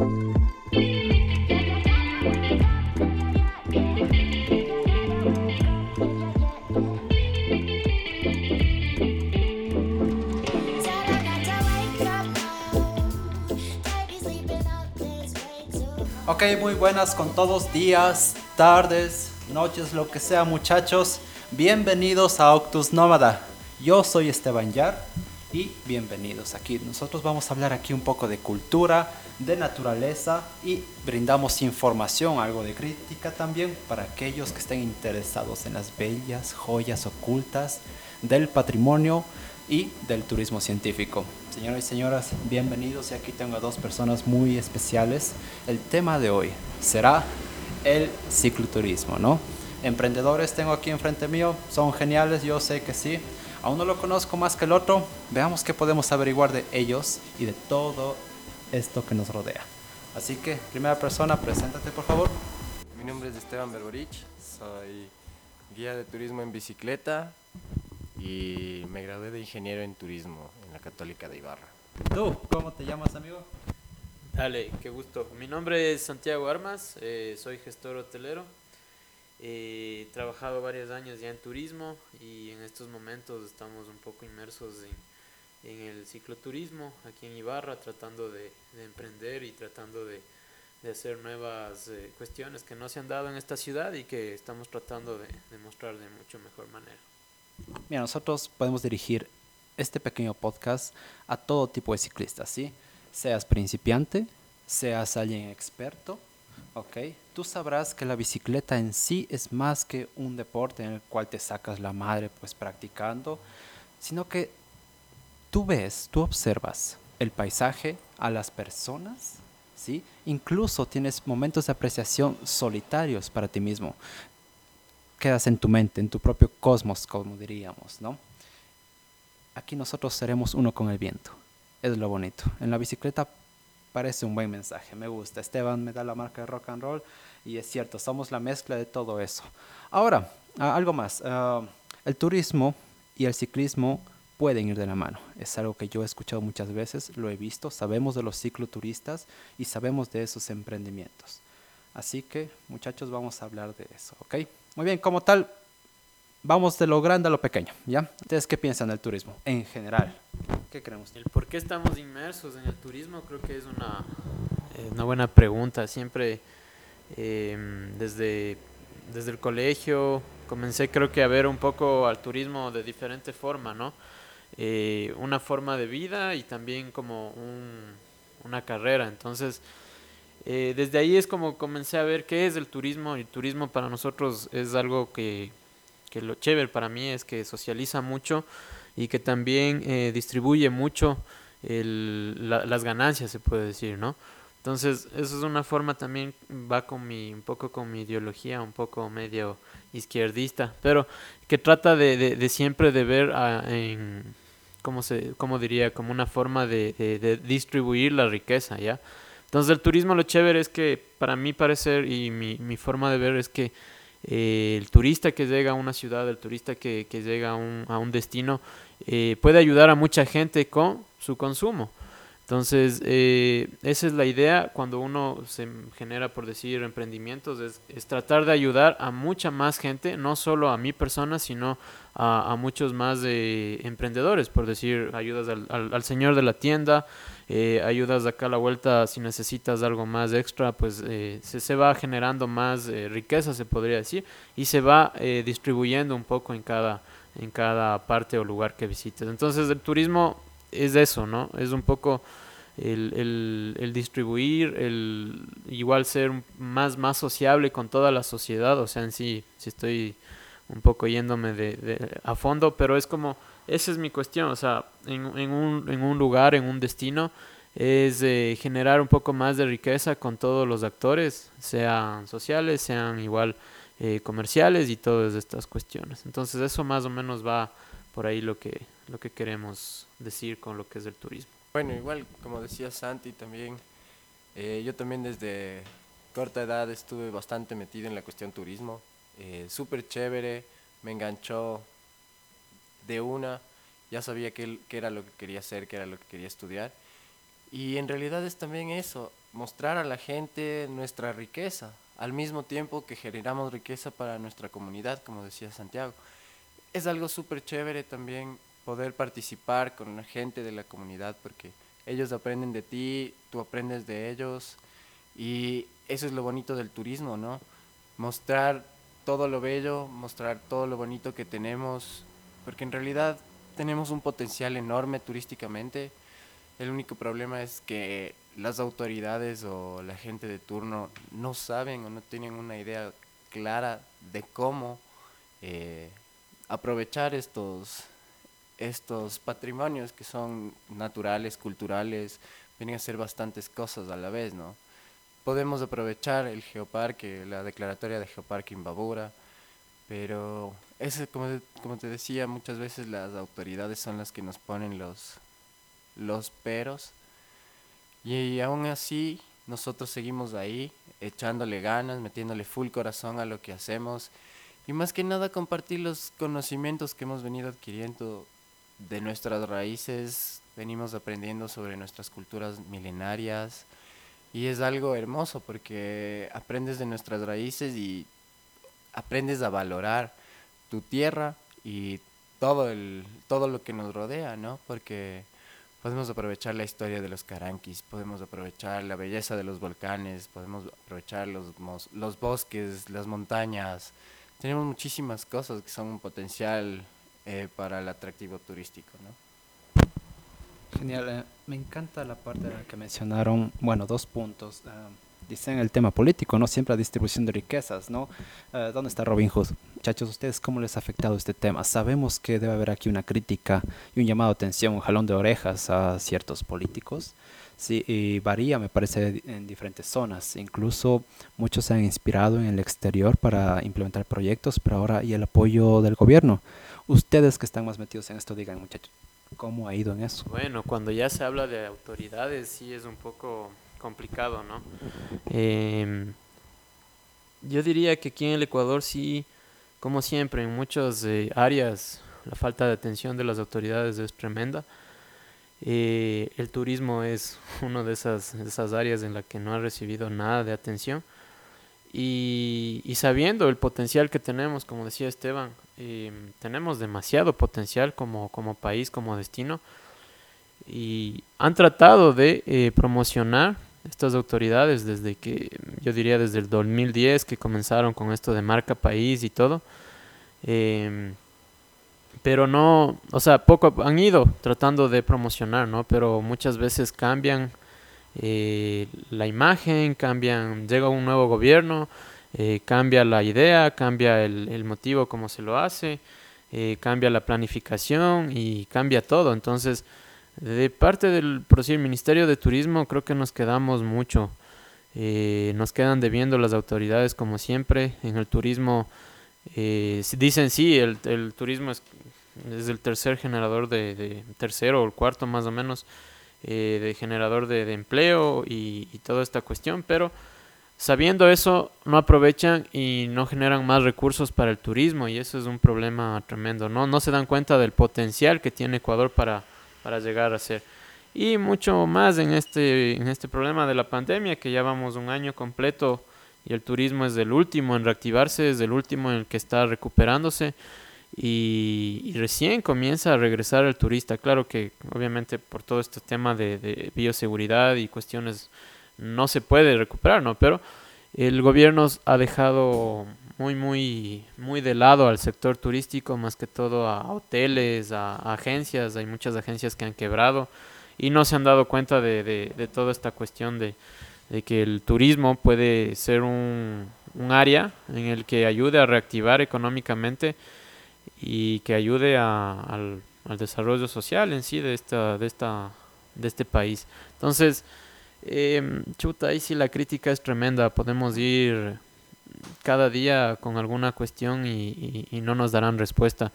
Ok, muy buenas con todos, días, tardes, noches, lo que sea muchachos. Bienvenidos a Octus Nómada. Yo soy Esteban Yar y bienvenidos aquí. Nosotros vamos a hablar aquí un poco de cultura, de naturaleza y brindamos información, algo de crítica también para aquellos que estén interesados en las bellas joyas ocultas del patrimonio y del turismo científico. Señoras y señoras, bienvenidos y aquí tengo a dos personas muy especiales. El tema de hoy será el cicloturismo, ¿no? Emprendedores tengo aquí enfrente mío, son geniales, yo sé que sí. Aún no lo conozco más que el otro, veamos qué podemos averiguar de ellos y de todo esto que nos rodea. Así que, primera persona, preséntate por favor. Mi nombre es Esteban Berborich, soy guía de turismo en bicicleta y me gradué de ingeniero en turismo en la Católica de Ibarra. ¿Tú cómo te llamas, amigo? Dale, qué gusto. Mi nombre es Santiago Armas, eh, soy gestor hotelero. He trabajado varios años ya en turismo y en estos momentos estamos un poco inmersos en, en el cicloturismo aquí en Ibarra, tratando de, de emprender y tratando de, de hacer nuevas eh, cuestiones que no se han dado en esta ciudad y que estamos tratando de, de mostrar de mucho mejor manera. Mira, nosotros podemos dirigir este pequeño podcast a todo tipo de ciclistas, ¿sí? Seas principiante, seas alguien experto, ¿ok? Tú sabrás que la bicicleta en sí es más que un deporte en el cual te sacas la madre pues practicando, sino que tú ves, tú observas el paisaje, a las personas, ¿sí? Incluso tienes momentos de apreciación solitarios para ti mismo quedas en tu mente, en tu propio cosmos, como diríamos, ¿no? Aquí nosotros seremos uno con el viento. Es lo bonito. En la bicicleta parece un buen mensaje, me gusta. Esteban me da la marca de rock and roll y es cierto, somos la mezcla de todo eso. Ahora, algo más. Uh, el turismo y el ciclismo pueden ir de la mano. Es algo que yo he escuchado muchas veces, lo he visto, sabemos de los cicloturistas y sabemos de esos emprendimientos. Así que, muchachos, vamos a hablar de eso, ¿ok? Muy bien, como tal, vamos de lo grande a lo pequeño, ¿ya? Ustedes, ¿qué piensan del turismo en general? ¿Qué creemos? El por qué estamos inmersos en el turismo creo que es una, eh, una buena pregunta. Siempre eh, desde, desde el colegio comencé creo que a ver un poco al turismo de diferente forma, ¿no? Eh, una forma de vida y también como un, una carrera. Entonces, eh, desde ahí es como comencé a ver qué es el turismo. El turismo para nosotros es algo que, que lo chévere para mí es que socializa mucho y que también eh, distribuye mucho el, la, las ganancias, se puede decir, ¿no? Entonces, eso es una forma también, va con mi, un poco con mi ideología, un poco medio izquierdista, pero que trata de, de, siempre de ver a, en, ¿cómo, se, cómo diría? Como una forma de, de, distribuir la riqueza, ¿ya? Entonces el turismo lo chévere es que para mí parecer y mi, mi forma de ver es que eh, el turista que llega a una ciudad, el turista que, que llega a un, a un destino, eh, puede ayudar a mucha gente con su consumo. Entonces, eh, esa es la idea cuando uno se genera, por decir, emprendimientos, es, es, tratar de ayudar a mucha más gente, no solo a mi persona, sino a, muchos más de emprendedores, por decir, ayudas al, al, señor de la tienda, eh, ayudas acá a la vuelta si necesitas algo más extra, pues eh, se, se, va generando más eh, riqueza, se podría decir, y se va eh, distribuyendo un poco en cada, en cada parte o lugar que visites. Entonces el turismo es eso, ¿no? Es un poco el, el, distribuir, el igual ser más, más sociable con toda la sociedad, o sea, en sí, si estoy un poco yéndome de, a fondo, pero es como esa es mi cuestión, o sea, en, en, un, en un lugar, en un destino, es eh, generar un poco más de riqueza con todos los actores, sean sociales, sean igual eh, comerciales y todas estas cuestiones. Entonces eso más o menos va por ahí lo que, lo que queremos decir con lo que es el turismo. Bueno, igual como decía Santi también, eh, yo también desde corta edad estuve bastante metido en la cuestión turismo, eh, súper chévere, me enganchó de una, ya sabía que, que, era lo que quería hacer, que era lo que quería estudiar. Y en realidad es también eso, mostrar a la gente nuestra riqueza, al mismo tiempo que generamos riqueza para nuestra comunidad, como decía Santiago. Es algo súper chévere también poder participar con la gente de la comunidad porque ellos aprenden de ti, tú aprendes de ellos y eso es lo bonito del turismo, ¿no? Mostrar todo lo bello, mostrar todo lo bonito que tenemos, porque en realidad tenemos un potencial enorme turísticamente. El único problema es que las autoridades o la gente de turno no saben o no tienen una idea clara de cómo eh, aprovechar estos, estos patrimonios que son naturales, culturales, vienen a ser bastantes cosas a la vez, ¿no? Podemos aprovechar el geoparque, la declaratoria de geoparque Imbabura, pero es como, como te decía, muchas veces las autoridades son las que nos ponen los, los peros y aún así nosotros seguimos ahí, echándole ganas, metiéndole full corazón a lo que hacemos y más que nada compartir los conocimientos que hemos venido adquiriendo de nuestras raíces, venimos aprendiendo sobre nuestras culturas milenarias y es algo hermoso porque aprendes de nuestras raíces y aprendes a valorar tu tierra y todo el todo lo que nos rodea, ¿no? Porque podemos aprovechar la historia de los caranquis, podemos aprovechar la belleza de los volcanes, podemos aprovechar los, los bosques, las montañas. Tenemos muchísimas cosas que son un potencial eh, para el atractivo turístico, ¿no? Genial, eh, me encanta la parte en la que mencionaron, bueno, dos puntos. Uh, dicen el tema político, ¿no? Siempre la distribución de riquezas, ¿no? Uh, ¿Dónde está Robin Hood? Muchachos, ¿ustedes cómo les ha afectado este tema? Sabemos que debe haber aquí una crítica y un llamado a atención, un jalón de orejas a ciertos políticos. Sí, y varía, me parece, en diferentes zonas. Incluso muchos se han inspirado en el exterior para implementar proyectos, pero ahora hay el apoyo del gobierno. Ustedes que están más metidos en esto, digan, muchachos, ¿cómo ha ido en eso? Bueno, cuando ya se habla de autoridades, sí es un poco complicado, ¿no? Eh, yo diría que aquí en el Ecuador sí, como siempre, en muchas eh, áreas la falta de atención de las autoridades es tremenda. Eh, el turismo es una de esas, esas áreas en la que no ha recibido nada de atención. Y, y sabiendo el potencial que tenemos, como decía Esteban, eh, tenemos demasiado potencial como, como país, como destino. Y han tratado de eh, promocionar estas autoridades desde que, yo diría desde el 2010 que comenzaron con esto de marca país y todo. Pero no, o sea, poco han ido tratando de promocionar, ¿no? Pero muchas veces cambian eh, la imagen, cambian, llega un nuevo gobierno, eh, cambia la idea, cambia el, motivo como se lo hace, eh, cambia la planificación y cambia todo. Entonces, de parte del Ministerio de Turismo creo que nos quedamos mucho. Eh, nos quedan debiendo las autoridades como siempre. En el turismo eh, dicen sí, el, turismo es, es, el tercer generador de, de, tercero o el cuarto más o menos eh, de generador de, de empleo y, y, toda esta cuestión, pero sabiendo eso no aprovechan y no generan más recursos para el turismo y eso es un problema tremendo. No, no se dan cuenta del potencial que tiene Ecuador para, para llegar a ser. Y mucho más en este, en este problema de la pandemia, que ya vamos un año completo y el turismo es el último en reactivarse, es el último en el que está recuperándose y, recién comienza a regresar el turista. Claro que obviamente por todo este tema de, bioseguridad y cuestiones no se puede recuperar, ¿no? Pero el gobierno ha dejado muy, muy, muy de lado al sector turístico, más que todo a hoteles, a, agencias. Hay muchas agencias que han quebrado y no se han dado cuenta de, de toda esta cuestión de, de, que el turismo puede ser un, un, área en el que ayude a reactivar económicamente y que ayude a, al, al, desarrollo social en sí de, esta, de, esta, de este país. Entonces, eh, chuta, ahí sí la crítica es tremenda. Podemos ir cada día con alguna cuestión y no nos darán respuesta.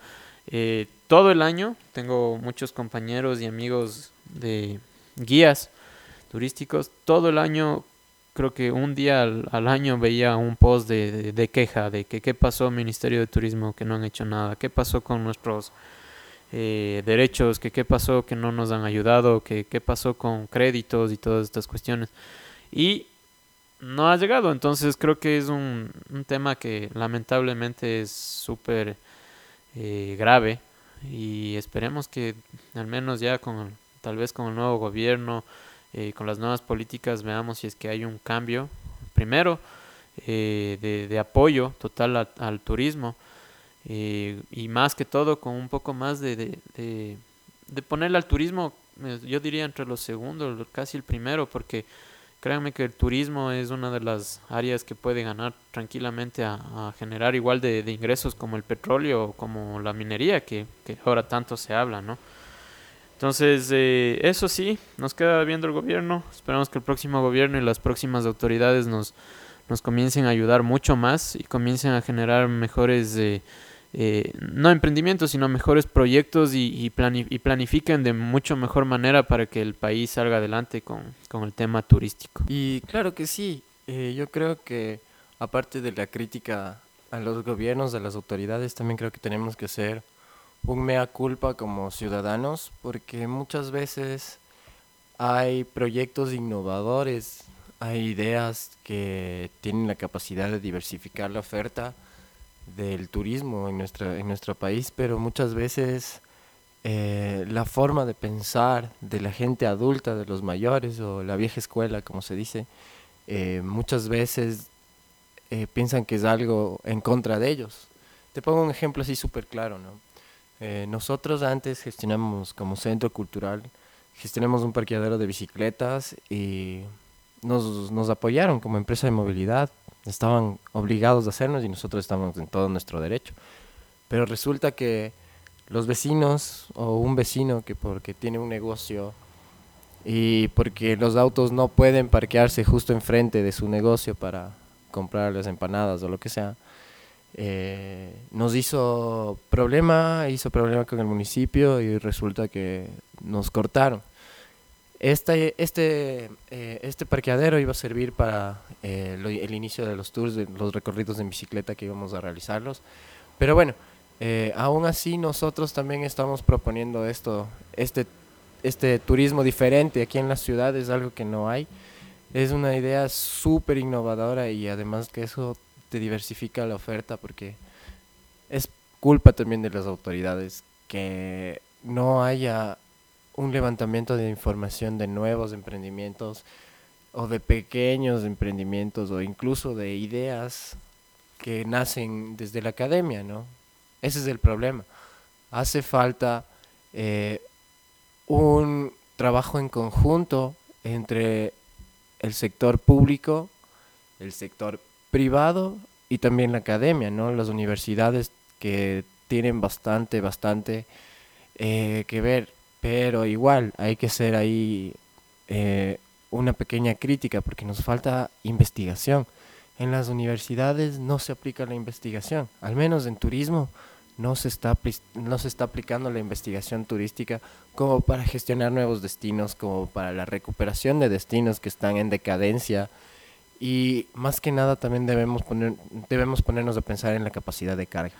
Eh, todo el año tengo muchos compañeros y amigos de guías turísticos. Todo el año, creo que un día al, año veía un post de, queja de que qué pasó Ministerio de Turismo, que no han hecho nada, qué pasó con nuestros eh, derechos, que qué pasó, que no nos han ayudado, que qué pasó con créditos y todas estas cuestiones. Y no ha llegado, entonces creo que es un, un tema que lamentablemente es súper eh, grave y esperemos que al menos ya con tal vez con el nuevo gobierno, eh, con las nuevas políticas veamos si es que hay un cambio, primero, eh, de, apoyo total al turismo eh, y más que todo con un poco más de, de, ponerle al turismo, eh, yo diría entre los segundos, casi el primero, porque créanme que el turismo es una de las áreas que puede ganar tranquilamente a, generar igual de, ingresos como el petróleo o como la minería, que, ahora tanto se habla, ¿no? Entonces, eh, eso sí, nos queda viendo el gobierno. Esperamos que el próximo gobierno y las próximas autoridades nos, nos comiencen a ayudar mucho más y comiencen a generar mejores eh, eh, no emprendimientos, sino mejores proyectos y, y, y, planifiquen de mucho mejor manera para que el país salga adelante con, con el tema turístico. Y claro que sí, eh, yo creo que aparte de la crítica a los gobiernos, a las autoridades, también creo que tenemos que hacer un mea culpa como ciudadanos, porque muchas veces hay proyectos innovadores, hay ideas que tienen la capacidad de diversificar la oferta, del turismo en, nuestra, en nuestro país, pero muchas veces eh, la forma de pensar de la gente adulta, de los mayores o la vieja escuela, como se dice, eh, muchas veces eh, piensan que es algo en contra de ellos. Te pongo un ejemplo así súper claro, ¿no? Nosotros antes gestionamos como centro cultural, gestionamos un parqueadero de bicicletas y nos, nos apoyaron como empresa de movilidad estaban obligados a hacernos y nosotros estamos en todo nuestro derecho. Pero resulta que los vecinos o un vecino que porque tiene un negocio y porque los autos no pueden parquearse justo enfrente de su negocio para comprar las empanadas o lo que sea, eh, nos hizo problema, hizo problema con el municipio y resulta que nos cortaron. Este, este, eh, este parqueadero iba a servir para eh, lo, el inicio de los tours, de los recorridos en bicicleta que íbamos a realizarlos. Pero bueno, eh, aún así nosotros también estamos proponiendo esto, este, este turismo diferente aquí en la ciudad, es algo que no hay. Es una idea súper innovadora y además que eso diversifica la oferta porque es culpa también de las autoridades que no haya un levantamiento de información de nuevos emprendimientos o de pequeños emprendimientos o incluso de ideas que nacen desde la academia, ¿no? Ese es el problema. Hace falta eh, un trabajo en conjunto entre el sector público, el sector privado y también la academia, ¿no? Las universidades que tienen bastante, bastante eh, que ver pero igual hay que ser ahí eh, una pequeña crítica porque nos falta investigación. En las universidades no se aplica la investigación, al menos en turismo no se está, no se está aplicando la investigación turística como para gestionar nuevos destinos, como para la recuperación de destinos que están en decadencia y más que nada también debemos, poner, debemos ponernos a pensar en la capacidad de carga.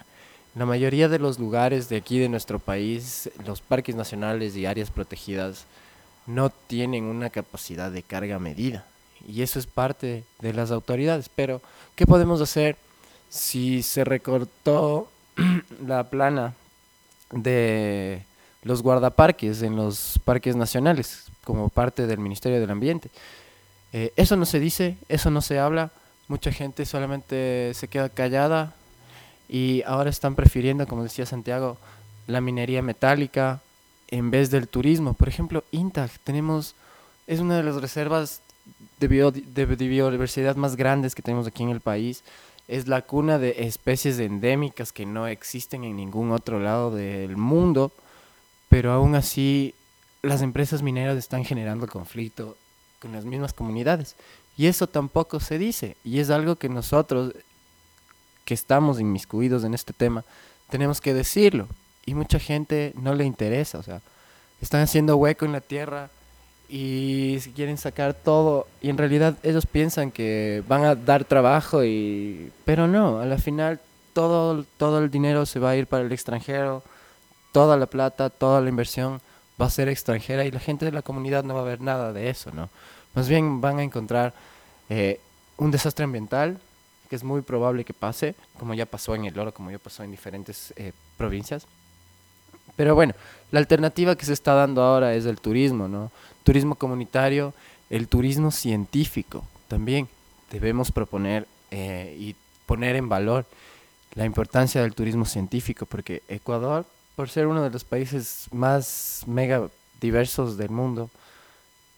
La mayoría de los lugares de aquí de nuestro país, los parques nacionales y áreas protegidas, no tienen una capacidad de carga medida. Y eso es parte de las autoridades. Pero, ¿qué podemos hacer si se recortó la plana de los guardaparques en los parques nacionales como parte del Ministerio del Ambiente? Eh, eso no se dice, eso no se habla. Mucha gente solamente se queda callada y ahora están prefiriendo, como decía Santiago, la minería metálica en vez del turismo. Por ejemplo, INTAG, tenemos, es una de las reservas de, de, biodiversidad más grandes que tenemos aquí en el país. Es la cuna de especies endémicas que no existen en ningún otro lado del mundo, pero aún así las empresas mineras están generando conflicto con las mismas comunidades. Y eso tampoco se dice. Y es algo que nosotros que estamos inmiscuidos en este tema, tenemos que decirlo. Y mucha gente no le interesa, o sea, están haciendo hueco en la tierra y quieren sacar todo y en realidad ellos piensan que van a dar trabajo y pero no, a la final todo todo el dinero se va a ir para el extranjero, toda la plata, toda la inversión va a ser extranjera y la gente de la comunidad no va a ver nada de eso, ¿no? Más bien van a encontrar eh, un desastre ambiental que es muy probable que pase, como ya pasó en el Oro, como ya pasó en diferentes eh, provincias. Pero bueno, la alternativa que se está dando ahora es el turismo, ¿no? Turismo comunitario, el turismo científico también. Debemos proponer eh, y poner en valor la importancia del turismo científico, porque Ecuador, por ser uno de los países más mega diversos del mundo,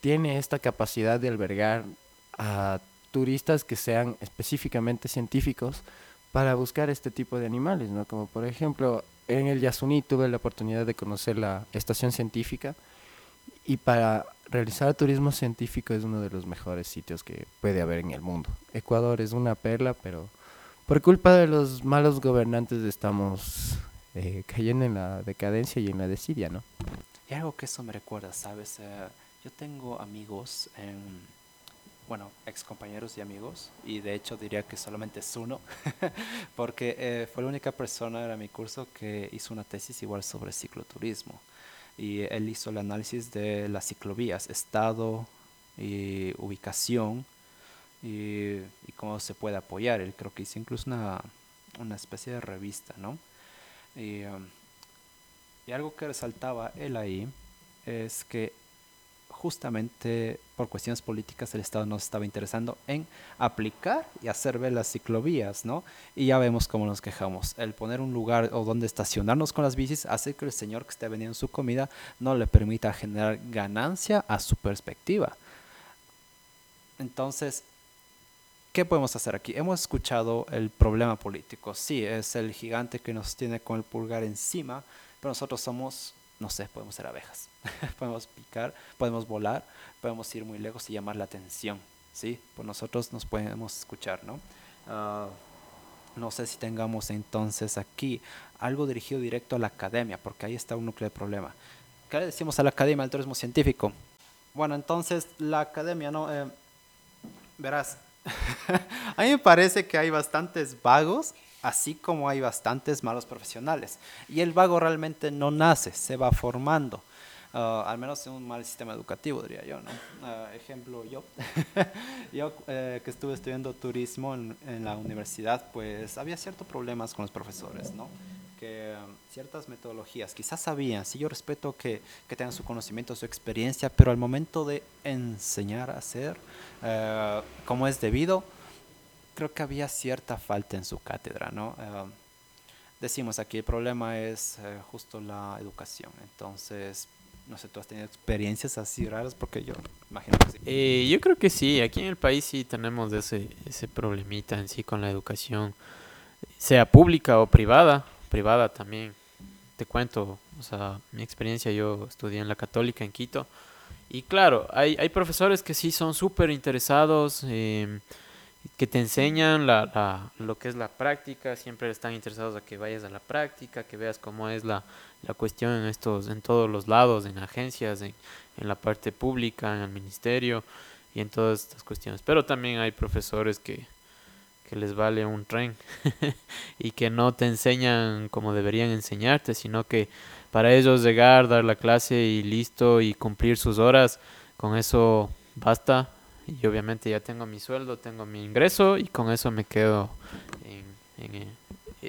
tiene esta capacidad de albergar a turistas que sean específicamente científicos para buscar este tipo de animales, ¿no? Como por ejemplo, en el Yasuní tuve la oportunidad de conocer la estación científica y para realizar turismo científico es uno de los mejores sitios que puede haber en el mundo. Ecuador es una perla, pero por culpa de los malos gobernantes estamos eh, cayendo en la decadencia y en la desidia, ¿no? Y algo que eso me recuerda, ¿sabes? Eh, yo tengo amigos, en, bueno, ex compañeros y amigos, y de hecho diría que solamente es uno, porque eh, fue la única persona en mi curso que hizo una tesis igual sobre cicloturismo. Y él hizo el análisis de las ciclovías, estado y ubicación y, cómo se puede apoyar. Él creo que hizo incluso una, una especie de revista, ¿no? Y, um, y algo que resaltaba él ahí es que justamente por cuestiones políticas el Estado no estaba interesando en aplicar y hacer ver las ciclovías, ¿no? Y ya vemos cómo nos quejamos. El poner un lugar o donde estacionarnos con las bicis hace que el señor que esté vendiendo su comida no le permita generar ganancia a su perspectiva. Entonces, ¿qué podemos hacer aquí? Hemos escuchado el problema político. Sí, es el gigante que nos tiene con el pulgar encima, pero nosotros somos, no sé, podemos ser abejas. podemos picar, podemos volar, podemos ir muy lejos y llamar la atención. ¿sí? Pues nosotros nos podemos escuchar, ¿no? Ah, no sé si tengamos entonces aquí algo dirigido directo a la academia, porque ahí está un núcleo de problema. ¿Qué le decimos a la academia del turismo científico? Bueno, entonces la academia, ¿no? Eh, verás, a mí me parece que hay bastantes vagos, así como hay bastantes malos profesionales. Y el vago realmente no nace, se va formando. Ah, al menos en un mal sistema educativo, diría yo. ¿no? Ah, ejemplo, yo, yo eh, que estuve estudiando turismo en, en, la universidad, pues había ciertos problemas con los profesores, ¿no? que um, ciertas metodologías quizás sabían, sí yo respeto que, que, tengan su conocimiento, su experiencia, pero al momento de enseñar a hacer uh, como es debido, creo que había cierta falta en su cátedra, ¿no? Uh, decimos aquí, el problema es justo la educación, entonces... No sé, ¿tú has tenido experiencias así raras? Porque yo imagino que sí. Eh, yo creo que sí, aquí en el país sí tenemos ese, ese problemita en sí con la educación, sea pública o privada privada también. Te cuento, o sea, mi experiencia, yo estudié en la católica en Quito. Y claro, hay, hay profesores que sí son súper interesados, em, que te enseñan la, lo que es la práctica, siempre están interesados a que vayas a la práctica, que veas cómo es la, la cuestión en, estos, en todos los lados, en agencias, en, en la parte pública, en el ministerio y en todas estas cuestiones. Pero también hay profesores que, que les vale un tren y que no te enseñan como deberían enseñarte, sino que para ellos llegar, dar la clase y listo y cumplir sus horas, con eso basta. Y obviamente ya tengo mi sueldo, tengo mi ingreso y con eso me quedo en, en,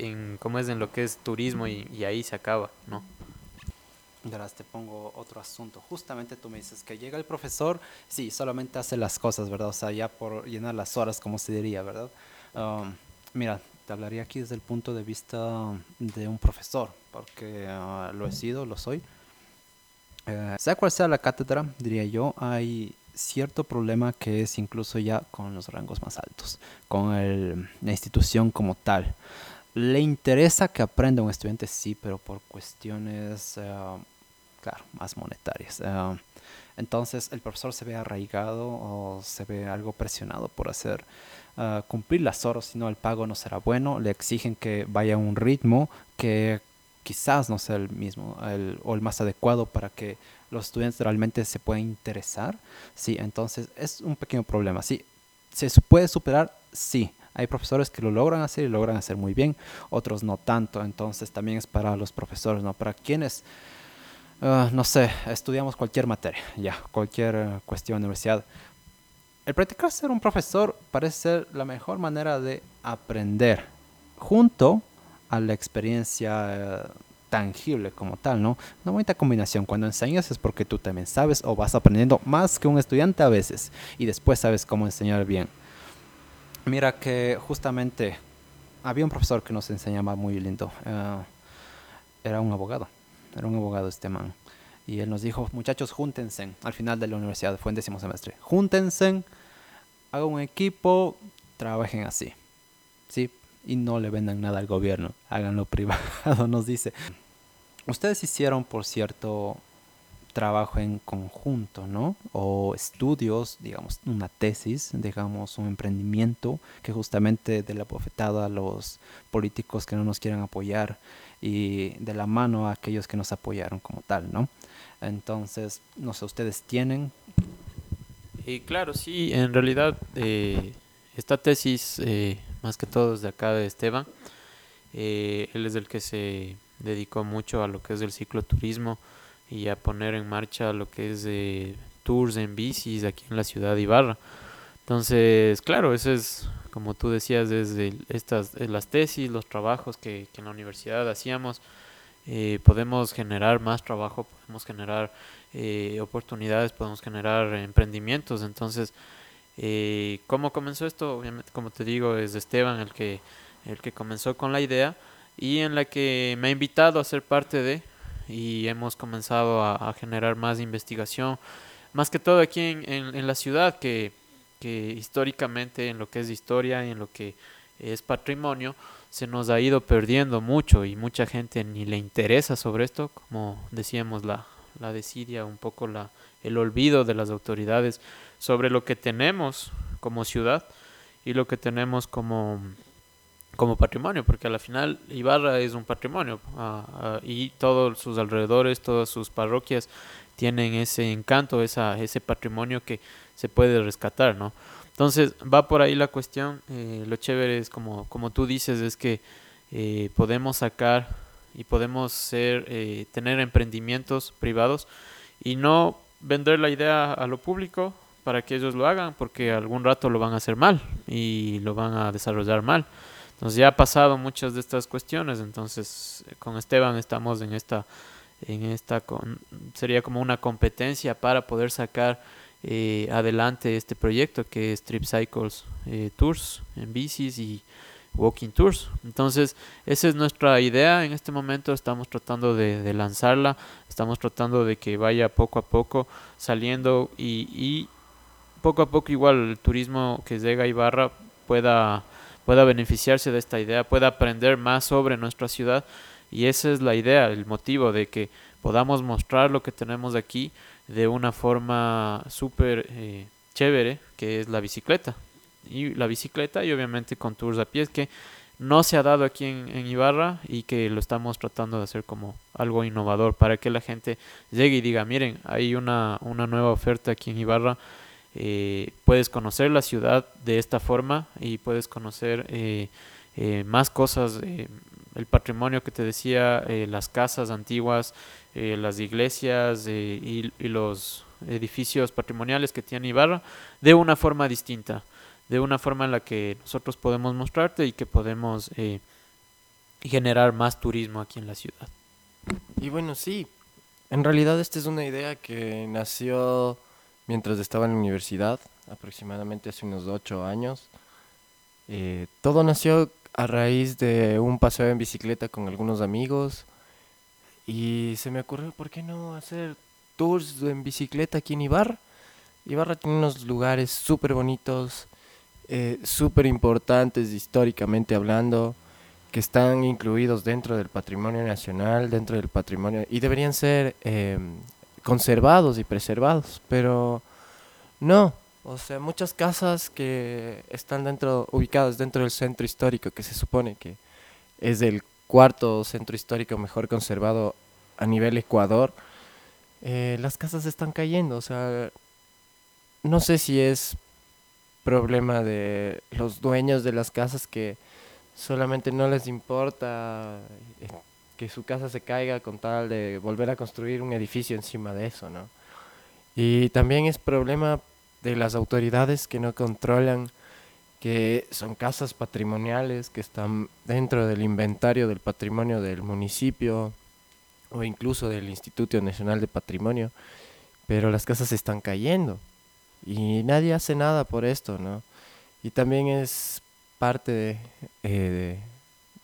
en cómo es en lo que es turismo y, y ahí se acaba, ¿no? Verás, te pongo otro asunto. Justamente tú me dices que llega el profesor, sí, solamente hace las cosas, ¿verdad? O sea, ya por llenar las horas, como se diría, ¿verdad? Um, mira, te hablaría aquí desde el punto de vista de un profesor, porque uh, lo he sido, lo soy. Eh, sea cual sea la cátedra, diría yo, hay cierto problema que es incluso ya con los rangos más altos, con el, la institución como tal. Le interesa que aprenda un estudiante, sí, pero por cuestiones, uh, claro, más monetarias. Uh, entonces el profesor se ve arraigado o se ve algo presionado por hacer cumplir las horas, si no el pago no será bueno, le exigen que vaya a un ritmo que quizás no sea el mismo el, o el más adecuado para que los estudiantes realmente se puedan interesar. Sí, entonces es un pequeño problema. Sí, ¿se puede superar? Sí. Hay profesores que lo logran hacer y logran hacer muy bien, otros no tanto. Entonces también es para los profesores, ¿no? Para quienes, ah, no sé, estudiamos cualquier materia, ya, cualquier eh, cuestión de universidad. El practicar ser un profesor parece ser la mejor manera de aprender junto a la experiencia eh, tangible como tal, ¿no? Una bonita combinación. Cuando enseñas es porque tú también sabes o vas aprendiendo más que un estudiante a veces y después sabes cómo enseñar bien. Mira que justamente había un profesor que nos enseñaba muy lindo. Eh, era un abogado, era un abogado este man. Y él nos dijo, muchachos, júntense al final de la universidad, fue en décimo semestre. Júntense, hagan un equipo, trabajen así. ¿Sí? y no le vendan nada al gobierno, háganlo privado, nos dice. Ustedes hicieron, por cierto, trabajo en conjunto, ¿no? O estudios, digamos, una tesis, digamos, un emprendimiento que justamente de la bofetada a los políticos que no nos quieran apoyar y de la mano a aquellos que nos apoyaron como tal, ¿no? Entonces, no sé, ustedes tienen... Y claro, sí, en realidad eh, esta tesis eh, más que todo de acá de Esteban. Eh, él es el que se dedicó mucho a lo que es el cicloturismo y a poner en marcha lo que es de tours en bicis aquí en la ciudad de Ibarra. Entonces, claro, eso es, como tú decías, desde estas, las tesis, los trabajos que, en la universidad hacíamos, eh, podemos generar más trabajo, podemos generar eh, oportunidades, podemos generar emprendimientos. Entonces, eh, ¿Cómo comenzó esto? Obviamente, como te digo, es Esteban el que, el que comenzó con la idea y en la que me ha invitado a ser parte de y hemos comenzado a, generar más investigación, más que todo aquí en, en, la ciudad, que, que, históricamente en lo que es historia y en lo que es patrimonio se nos ha ido perdiendo mucho y mucha gente ni le interesa sobre esto, como decíamos, la, la desidia, un poco la, el olvido de las autoridades sobre lo que tenemos como ciudad y lo que tenemos como, como patrimonio, porque a la final Ibarra es un patrimonio ah, ah, y todos sus alrededores, todas sus parroquias tienen ese encanto, esa, ese patrimonio que se puede rescatar, ¿no? Entonces va por ahí la cuestión, eh, lo chévere es como, como tú dices, es que eh, podemos sacar y podemos ser, eh, tener emprendimientos privados y no vender la idea a lo público para que ellos lo hagan, porque algún rato lo van a hacer mal y lo van a desarrollar mal. Entonces ya ha pasado muchas de estas cuestiones, entonces eh, con Esteban estamos en esta, en esta sería como una competencia para poder sacar eh, adelante este proyecto que es Trip Cycles eh, Tours en bicis y Walking Tours. Entonces, esa es nuestra idea en este momento. Estamos tratando de, lanzarla, estamos tratando de que vaya poco a poco saliendo y, poco a poco igual el turismo que llega a Ibarra pueda, pueda beneficiarse de esta idea, pueda aprender más sobre nuestra ciudad. Y esa es la idea, el motivo de que podamos mostrar lo que tenemos aquí de una forma súper eh, chévere, que es la bicicleta y la bicicleta y obviamente con tours a pies que no se ha dado aquí en, Ibarra y que lo estamos tratando de hacer como algo innovador para que la gente llegue y diga, miren, hay una, una nueva oferta aquí en Ibarra, eh, puedes conocer la ciudad de esta forma y puedes conocer eh, eh, más cosas, el patrimonio que te decía, las casas antiguas, las iglesias y, y los edificios patrimoniales que tiene Ibarra de una forma distinta de una forma en la que nosotros podemos mostrarte y que podemos generar más turismo aquí en la ciudad. Y bueno, sí, en realidad esta es una idea que nació mientras estaba en la universidad, aproximadamente hace unos ocho años. Eh, todo nació a raíz de un paseo en bicicleta con algunos amigos y se me ocurrió, ¿por qué no hacer tours en bicicleta aquí en Ibarra? Ibarra tiene unos lugares súper bonitos, eh, súper importantes históricamente hablando, que están incluidos dentro del patrimonio nacional, dentro del patrimonio, y deberían ser em, conservados y preservados, pero no. O sea, muchas casas que están dentro, ubicadas dentro del centro histórico, que se supone que es el cuarto centro histórico mejor conservado a nivel Ecuador, eh, las casas están cayendo. O sea, no sé si es problema de los dueños de las casas que solamente no les importa que su casa se caiga con tal de volver a construir un edificio encima de eso, ¿no? Y también es problema de las autoridades que no controlan que son casas patrimoniales que están dentro del inventario del patrimonio del municipio o incluso del Instituto Nacional de Patrimonio, pero las casas están cayendo y nadie hace nada por esto, ¿no? Y también es parte de, eh,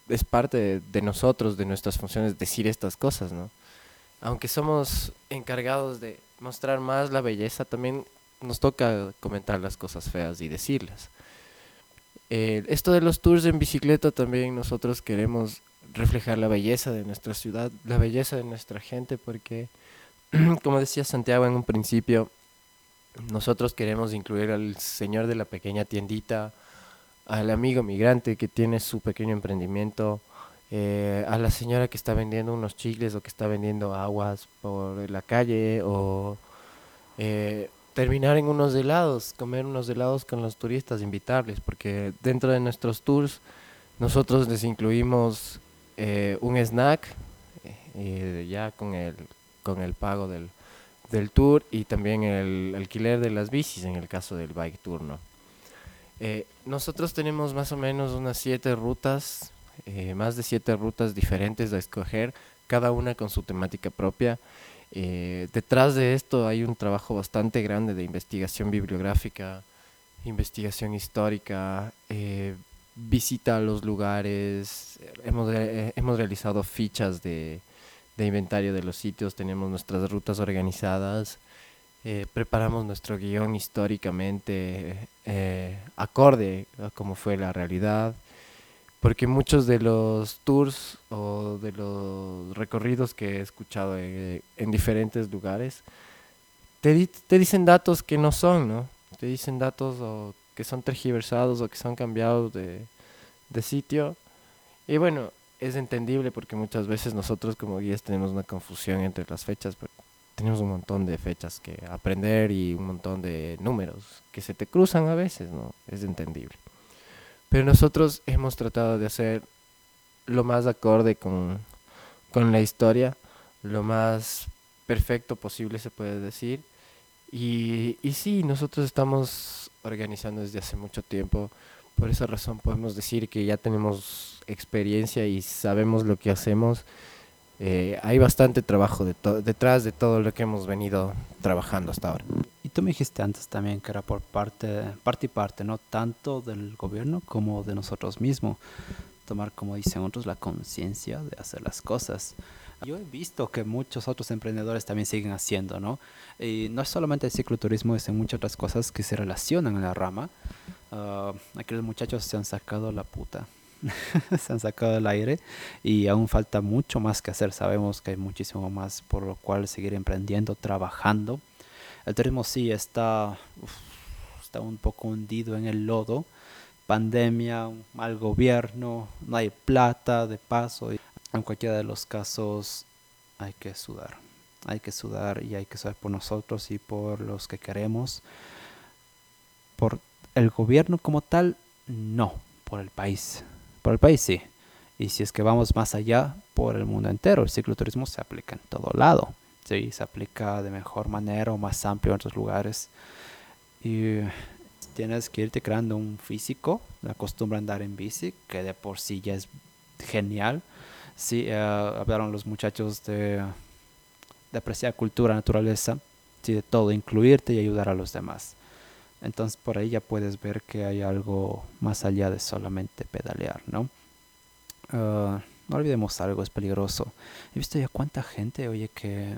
es parte de, nosotros, de nuestras funciones, decir estas cosas, ¿no? Aunque somos encargados de mostrar más la belleza, también nos toca comentar las cosas feas y decirlas. Eh, esto de los tours en bicicleta también nosotros queremos reflejar la belleza de nuestra ciudad, la belleza de nuestra gente, porque, como decía Santiago en un principio, nosotros queremos incluir al señor de la pequeña tiendita, al amigo migrante que tiene su pequeño emprendimiento, eh, a la señora que está vendiendo unos chicles o que está vendiendo aguas por la calle o eh, terminar en unos helados, comer unos helados con los turistas, invitarles, porque dentro de nuestros tours nosotros les incluimos eh, un snack ya con el, con el pago del, del tour y también el alquiler de las bicis en el caso del bike tour, ¿no? Eh, nosotros tenemos más o menos unas siete rutas, eh, más de siete rutas diferentes a escoger, cada una con su temática propia. Eh, detrás de esto hay un trabajo bastante grande de investigación bibliográfica, investigación histórica, visita a los lugares, hemos, hemos realizado fichas de, inventario de los sitios, tenemos nuestras rutas organizadas, preparamos nuestro guion históricamente eh, acorde a cómo fue la realidad, porque muchos de los tours o de los recorridos que he escuchado en, diferentes lugares, te, dicen datos que no son, ¿no? Te dicen datos que son tergiversados o que son cambiados de, sitio. Y bueno, es entendible porque muchas veces nosotros como guías tenemos una confusión entre las fechas, tenemos un montón de fechas que aprender y un montón de números que se te cruzan a veces, ¿no? Es entendible. Pero nosotros hemos tratado de hacer lo más acorde con, con la historia, lo más perfecto posible se puede decir. Y, y sí, nosotros estamos organizando desde hace mucho tiempo. Por esa razón podemos decir que ya tenemos experiencia y sabemos lo que hacemos eh, hay bastante trabajo detrás de todo lo que hemos venido trabajando hasta ahora. Y tú me dijiste antes también que era por parte, parte y parte, ¿no? Tanto del gobierno como de nosotros mismos. Tomar, como dicen otros, la conciencia de hacer las cosas. Yo he visto que muchos otros emprendedores también siguen haciendo, ¿no? Y no es solamente el cicloturismo, es en muchas otras cosas que se relacionan en la rama. Uh, aquellos muchachos se han sacado la puta se han sacado del aire y aún falta mucho más que hacer. Sabemos que hay muchísimo más por lo cual seguir emprendiendo, trabajando. El turismo sí está, está un poco hundido en el lodo. Pandemia, mal gobierno, no hay plata de paso. En cualquiera de los casos hay que sudar. Hay que sudar y hay que sudar por nosotros y por los que queremos. Por el gobierno como tal, no, por el país. Por el país sí. Y si es que vamos más allá, por el mundo entero, el cicloturismo se aplica en todo lado. Sí, se aplica de mejor manera o más amplio en otros lugares. Y tienes que irte creando un físico, la costumbre a andar en bici, que de por sí ya es genial. Sí, eh, hablaron los muchachos de, de apreciar cultura, naturaleza, sí, de todo, incluirte y ayudar a los demás. Entonces por ahí ya puedes ver que hay algo más allá de solamente pedalear, ¿no? Ah, no olvidemos algo, es peligroso. He visto ya cuánta gente, oye, que,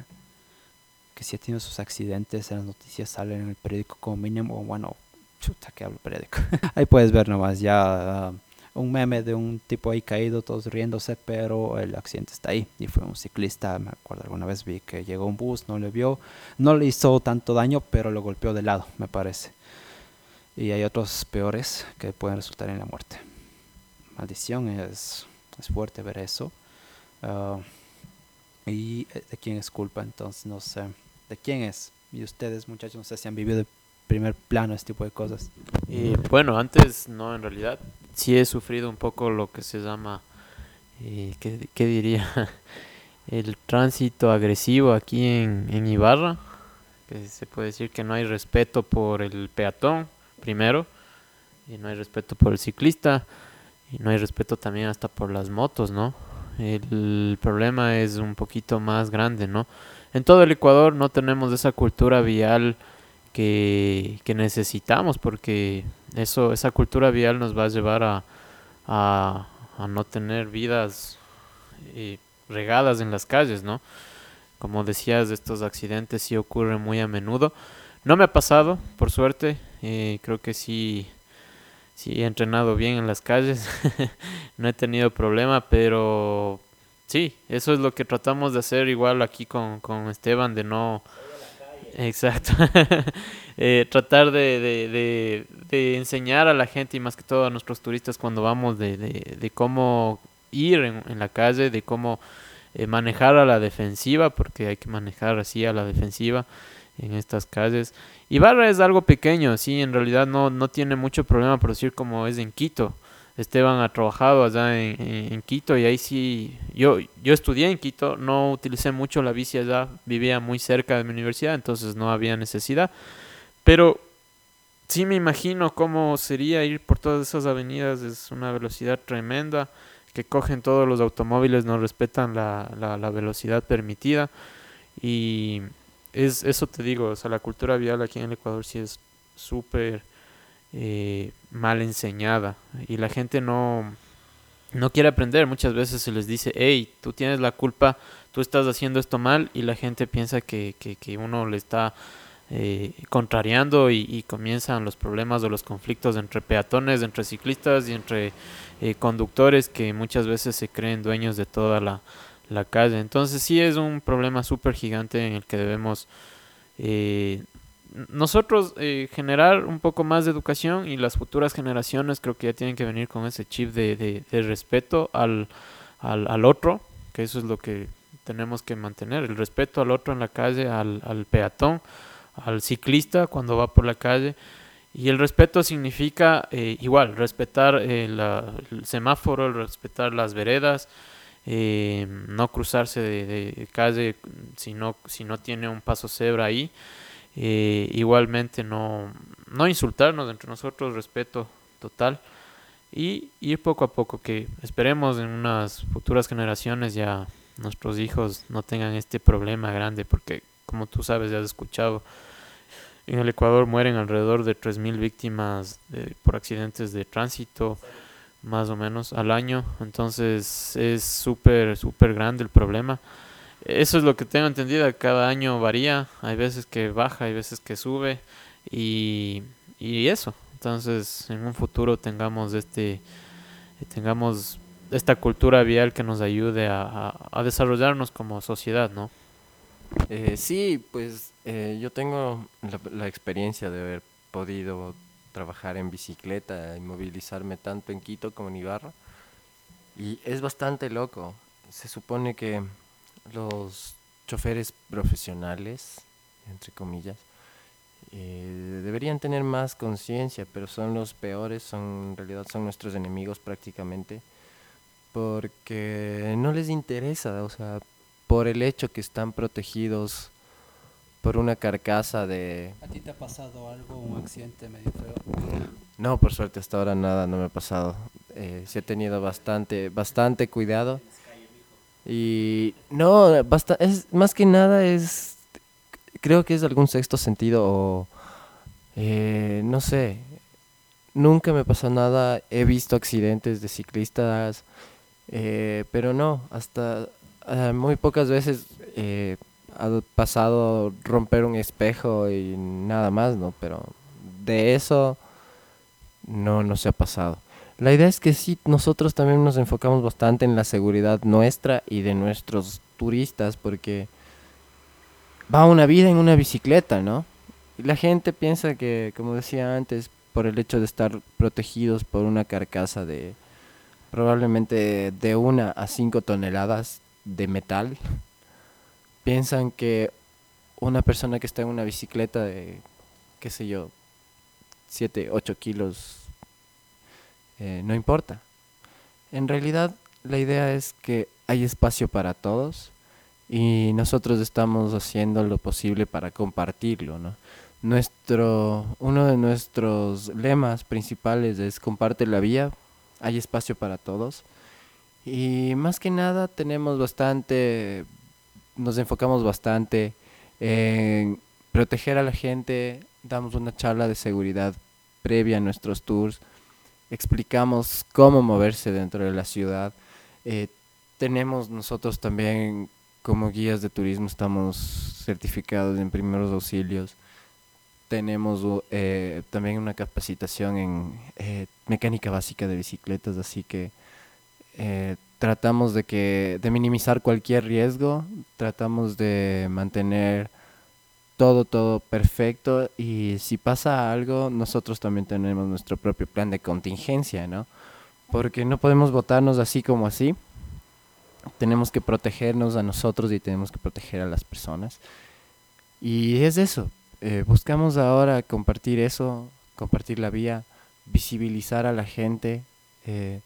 que si ha tenido sus accidentes en las noticias salen en el periódico como mínimo, bueno, chuta que hablo periódico. ahí puedes ver nomás ya ah, un meme de un tipo ahí caído, todos riéndose, pero el accidente está ahí. Y fue un ciclista, me acuerdo alguna vez vi que llegó un bus, no le vio, no le hizo tanto daño, pero lo golpeó de lado, me parece y hay otros peores que pueden resultar en la muerte. Maldición es, es fuerte ver eso. Ah, y eh, de quién es culpa, entonces no sé. ¿De quién es? Y ustedes, muchachos, no sé si han vivido primer plano este tipo de cosas? Eh, bueno, antes no, en realidad sí he sufrido un poco lo que se llama, eh, ¿qué, qué diría? El tránsito agresivo aquí en, en Ibarra, que se puede decir que no hay respeto por el peatón, primero, y no hay respeto por el ciclista, y no hay respeto también hasta por las motos, ¿no? El problema es un poquito más grande, ¿no? En todo el Ecuador no tenemos esa cultura vial que, que necesitamos, porque eso, esa cultura vial nos va a llevar a, a, a no tener vidas eh, regadas en las calles, ¿no? Como decías, estos accidentes sí ocurren muy a menudo. No me ha pasado, por suerte. Eh, creo que sí, sí he entrenado bien en las calles. no he tenido problema, pero sí, eso es lo que tratamos de hacer igual aquí con, con Esteban, de no... Exacto. eh, tratar de, de, de, de, enseñar a la gente y más que todo a nuestros turistas cuando vamos de, cómo ir en, en, la calle, de cómo eh, manejar a la defensiva, porque hay que manejar así a la defensiva en estas calles. Ibarra es algo pequeño, sí, en realidad no, no tiene mucho problema por decir como es en Quito. Esteban ha trabajado allá en, en, en, Quito y ahí sí, yo, yo estudié en Quito, no utilicé mucho la bici allá, vivía muy cerca de mi universidad, entonces no había necesidad, pero sí me imagino cómo sería ir por todas esas avenidas, es una velocidad tremenda, que cogen todos los automóviles, no respetan la, la, la velocidad permitida y es eso te digo, o sea, la cultura vial aquí en el Ecuador sí es súper eh, mal enseñada y la gente no, no quiere aprender. Muchas veces se les dice, hey, tú tienes la culpa, tú estás haciendo esto mal y la gente piensa que, que, que uno le está eh, contrariando y, y, comienzan los problemas o los conflictos entre peatones, entre ciclistas y entre eh, conductores que muchas veces se creen dueños de toda la, la calle. Entonces sí es un problema súper gigante en el que debemos eh, nosotros eh, generar un poco más de educación y las futuras generaciones creo que ya tienen que venir con ese chip de, de, respeto al, al, al, otro, que eso es lo que tenemos que mantener, el respeto al otro en la calle, al, al peatón, al ciclista cuando va por la calle. Y el respeto significa eh, igual, respetar eh, la, el semáforo, respetar las veredas, eh, no cruzarse de, de, calle si no, si no tiene un paso cebra ahí. Eh, igualmente no, no insultarnos entre nosotros, respeto total. Y ir poco a poco, que esperemos en unas futuras generaciones ya nuestros hijos no tengan este problema grande, porque como tú sabes, ya has escuchado, en el Ecuador mueren alrededor de 3.000 víctimas de, por accidentes de tránsito más o menos al año. Entonces es súper, súper grande el problema. Eso es lo que tengo entendido, cada año varía, hay veces que baja, hay veces que sube y, y eso. Entonces en un futuro tengamos este tengamos esta cultura vial que nos ayude a, a, a desarrollarnos como sociedad, ¿no? Eh, sí, pues eh, yo tengo la, la experiencia de haber podido trabajar en bicicleta y movilizarme tanto en Quito como en Ibarra. Y es bastante loco. Se supone que los choferes profesionales, entre comillas, eh, deberían tener más conciencia, pero son los peores, son, en realidad son nuestros enemigos prácticamente, porque no les interesa, o sea, por el hecho que están protegidos por una carcasa de... ¿A ti te ha pasado algo, un accidente medio feo? No, por suerte hasta ahora nada no me ha pasado. Eh, sí he tenido bastante, bastante cuidado. Y no, basta, es más que nada es, creo que es algún sexto sentido o, eh, no sé, nunca me pasó nada, he visto accidentes de ciclistas, eh, pero no, hasta uh, muy pocas veces eh, ha pasado romper un espejo y nada más, ¿no? Pero de eso no, no se ha pasado. La idea es que sí, nosotros también nos enfocamos bastante en la seguridad nuestra y de nuestros turistas, porque va una vida en una bicicleta, ¿no? Y la gente piensa que, como decía antes, por el hecho de estar protegidos por una carcasa de probablemente de una a cinco toneladas de metal, piensan que una persona que está en una bicicleta de qué sé yo, 7, 8 kilos, eh, no importa. En realidad, la idea es que hay espacio para todos y nosotros estamos haciendo lo posible para compartirlo, ¿no? Nuestro, uno de nuestros lemas principales es comparte la vía, hay espacio para todos. Y más que nada tenemos bastante, nos enfocamos bastante en proteger a la gente, damos una charla de seguridad previa a nuestros tours, explicamos cómo moverse dentro de la ciudad. Eh, tenemos nosotros también como guías de turismo, estamos certificados en primeros auxilios. Tenemos eh, también una capacitación en eh, mecánica básica de bicicletas, así que tratamos de que de minimizar cualquier riesgo, tratamos de mantener todo, todo perfecto y si pasa algo, nosotros también tenemos nuestro propio plan de contingencia, ¿no? Porque no podemos votarnos así como así. Tenemos que protegernos a nosotros y tenemos que proteger a las personas. Y es eso. Eh, buscamos ahora compartir eso, compartir la vía, visibilizar a la gente, eh,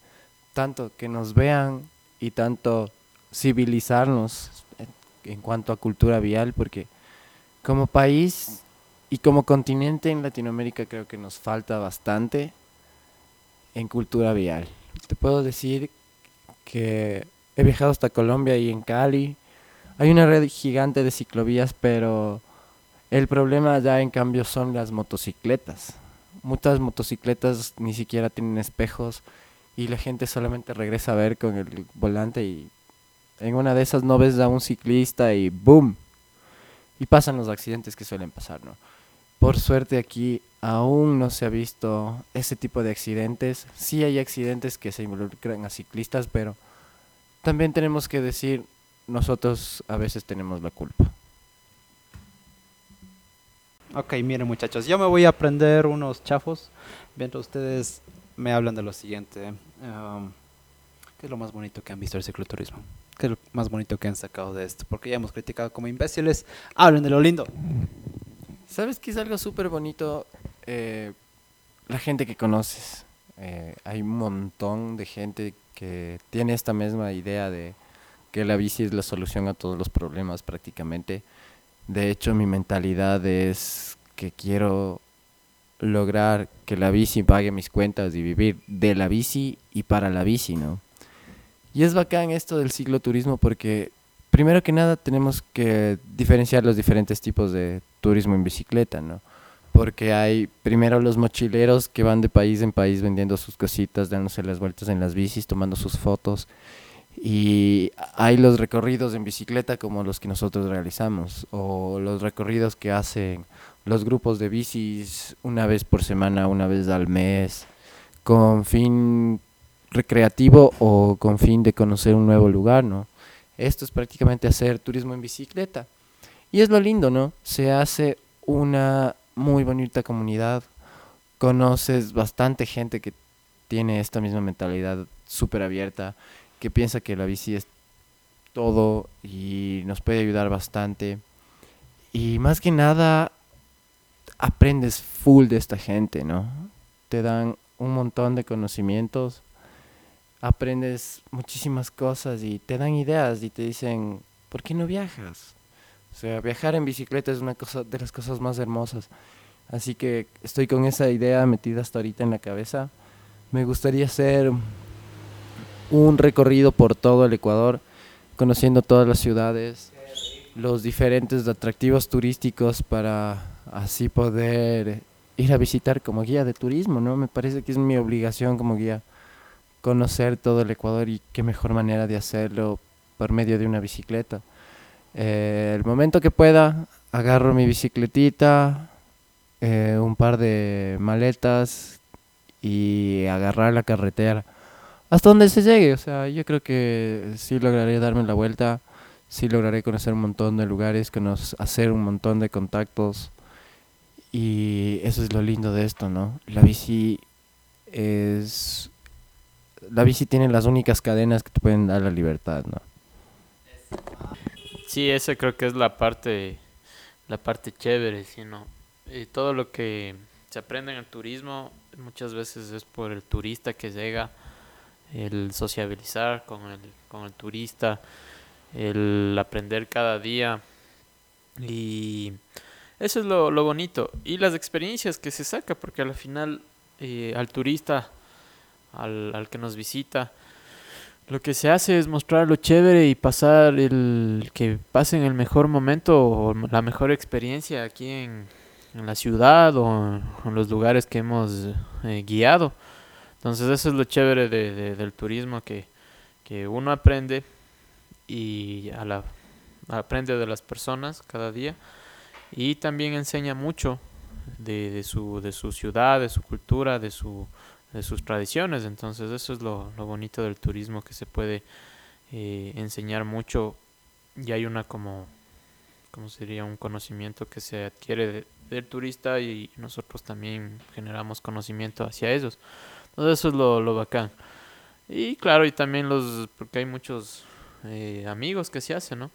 tanto que nos vean y tanto civilizarnos en cuanto a cultura vial, porque como país y como continente en Latinoamérica creo que nos falta bastante en cultura vial. Te puedo decir que he viajado hasta Colombia y en Cali. Hay una red gigante de ciclovías, pero el problema ya en cambio son las motocicletas. Muchas motocicletas ni siquiera tienen espejos y la gente solamente regresa a ver con el volante y en una de esas no ves a un ciclista y ¡boom! y pasan los accidentes que suelen pasar, ¿no? Por suerte aquí aún no se ha visto ese tipo de accidentes. Sí hay accidentes que se involucran a ciclistas, pero también tenemos que decir, nosotros a veces tenemos la culpa. Ok, miren muchachos, yo me voy a aprender unos chafos mientras ustedes me hablan de lo siguiente. Um, ¿Qué es lo más bonito que han visto del cicloturismo? ¿Qué es lo más bonito que han sacado de esto? Porque ya hemos criticado como imbéciles. Hablen de lo lindo. ¿Sabes qué es algo súper bonito? Eh, la gente que conoces. Eh, hay un montón de gente que tiene esta misma idea de que la bici es la solución a todos los problemas prácticamente. De hecho, mi mentalidad es que quiero lograr que la bici pague mis cuentas y vivir de la bici y para la bici, ¿no? Y es bacán esto del cicloturismo porque, primero que nada, tenemos que diferenciar los diferentes tipos de turismo en bicicleta, ¿no? Porque hay primero los mochileros que van de país en país vendiendo sus cositas, dándose las vueltas en las bicis, tomando sus fotos. Y hay los recorridos en bicicleta como los que nosotros realizamos, o los recorridos que hacen los grupos de bicis una vez por semana, una vez al mes, con fin recreativo o con fin de conocer un nuevo lugar, ¿no? Esto es prácticamente hacer turismo en bicicleta. Y es lo lindo, ¿no? Se hace una muy bonita comunidad, conoces bastante gente que tiene esta misma mentalidad súper abierta, que piensa que la bici es todo y nos puede ayudar bastante. Y más que nada, aprendes full de esta gente, ¿no? Te dan un montón de conocimientos aprendes muchísimas cosas y te dan ideas y te dicen, ¿por qué no viajas? O sea, viajar en bicicleta es una cosa de las cosas más hermosas. Así que estoy con esa idea metida hasta ahorita en la cabeza. Me gustaría hacer un recorrido por todo el Ecuador, conociendo todas las ciudades, los diferentes atractivos turísticos para así poder ir a visitar como guía de turismo, ¿no? Me parece que es mi obligación como guía conocer todo el Ecuador y qué mejor manera de hacerlo por medio de una bicicleta. Eh, el momento que pueda, agarro mi bicicletita, eh, un par de maletas y agarrar la carretera hasta donde se llegue. O sea, yo creo que sí lograré darme la vuelta, sí lograré conocer un montón de lugares, hacer un montón de contactos. Y eso es lo lindo de esto, ¿no? La bici es la bici tiene las únicas cadenas que te pueden dar la libertad, ¿no? Sí, esa creo que es la parte, la parte chévere, ¿sí, no? Y todo lo que se aprende en el turismo muchas veces es por el turista que llega, el sociabilizar con el, con el turista, el aprender cada día y eso es lo, lo bonito. Y las experiencias que se saca, porque al final eh, al turista, al, al que nos visita, lo que se hace es mostrar lo chévere y pasar el que pasen el mejor momento o la mejor experiencia aquí en, en la ciudad o en los lugares que hemos eh, guiado. Entonces eso es lo chévere de, de, del turismo que, que uno aprende y a la, aprende de las personas cada día y también enseña mucho de, de, su, de su ciudad, de su cultura, de, su, de sus tradiciones. Entonces eso es lo, lo bonito del turismo, que se puede eh, enseñar mucho y hay una como, como sería un conocimiento que se adquiere de, del turista y nosotros también generamos conocimiento hacia ellos. Entonces eso es lo, lo bacán. Y claro, y también los, porque hay muchos eh, amigos que se hacen, ¿no?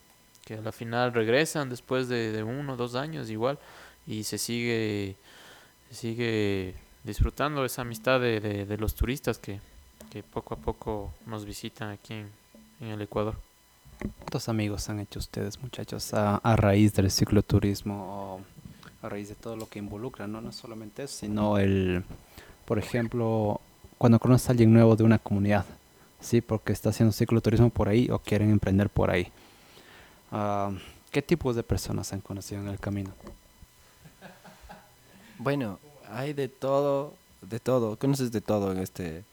Que a la final regresan después de, de uno o dos años igual y se sigue, sigue disfrutando esa amistad de, de, de los turistas que, que, poco a poco nos visitan aquí en, en el Ecuador. ¿Cuántos amigos han hecho ustedes, muchachos, a, a raíz del cicloturismo o a raíz de todo lo que involucra? No, no solamente eso, sino el, por ejemplo, cuando conoces a alguien nuevo de una comunidad, ¿sí? Porque está haciendo cicloturismo por ahí o quieren emprender por ahí. Uh, ¿Qué tipos de personas han conocido en el camino? Bueno, hay de todo, de todo, conoces de todo en este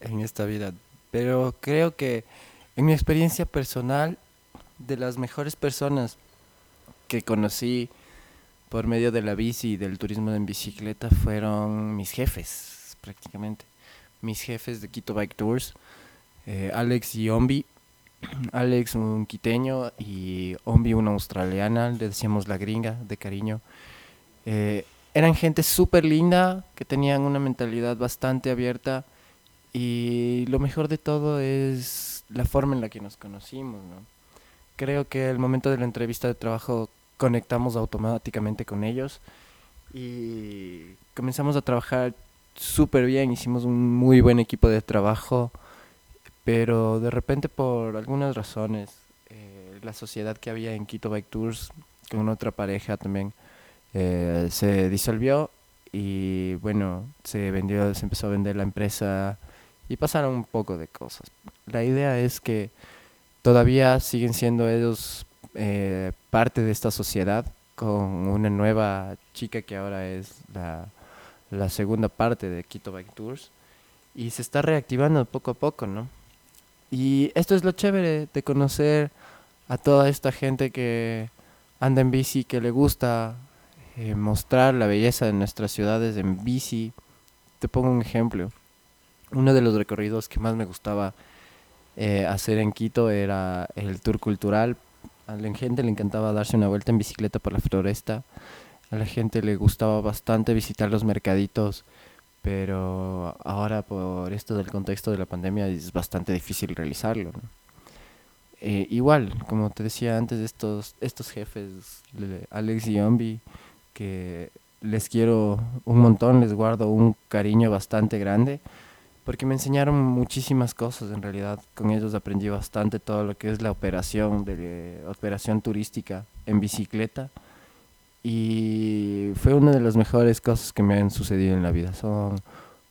en esta vida, pero creo que en mi experiencia personal de las mejores personas que conocí por medio de la bici y del turismo en bicicleta fueron mis jefes, prácticamente. Mis jefes de Quito Bike Tours, eh, Alex y Ombi. Alex un quiteño y Ombi una australiana, le decíamos la gringa de cariño. Eh, eran gente súper linda, que tenían una mentalidad bastante abierta y lo mejor de todo es la forma en la que nos conocimos, ¿no? Creo que el momento de la entrevista de trabajo conectamos automáticamente con ellos y comenzamos a trabajar súper bien, hicimos un muy buen equipo de trabajo, pero de repente por algunas razones, eh, la sociedad que había en Quito Bike Tours con otra pareja también eh, se disolvió y bueno, se vendió, se empezó a vender la empresa y pasaron un poco de cosas. La idea es que todavía siguen siendo ellos eh, parte de esta sociedad con una nueva chica que ahora es la, la segunda parte de Quito Bike Tours y se está reactivando poco a poco, ¿no? Y esto es lo chévere de conocer a toda esta gente que anda en bici, que le gusta eh, mostrar la belleza de nuestras ciudades en bici. Te pongo un ejemplo. Uno de los recorridos que más me gustaba eh, hacer en Quito era el tour cultural. A la gente le encantaba darse una vuelta en bicicleta por la floresta. A la gente le gustaba bastante visitar los mercaditos, pero ahora por esto del contexto de la pandemia es bastante difícil realizarlo. ¿no? Eh, igual, como te decía antes, estos, estos jefes, Alex y Ombi, que les quiero un montón, les guardo un cariño bastante grande, porque me enseñaron muchísimas cosas en realidad. Con ellos aprendí bastante todo lo que es la operación, de, operación turística en bicicleta. Y fue una de las mejores cosas que me han sucedido en la vida. Son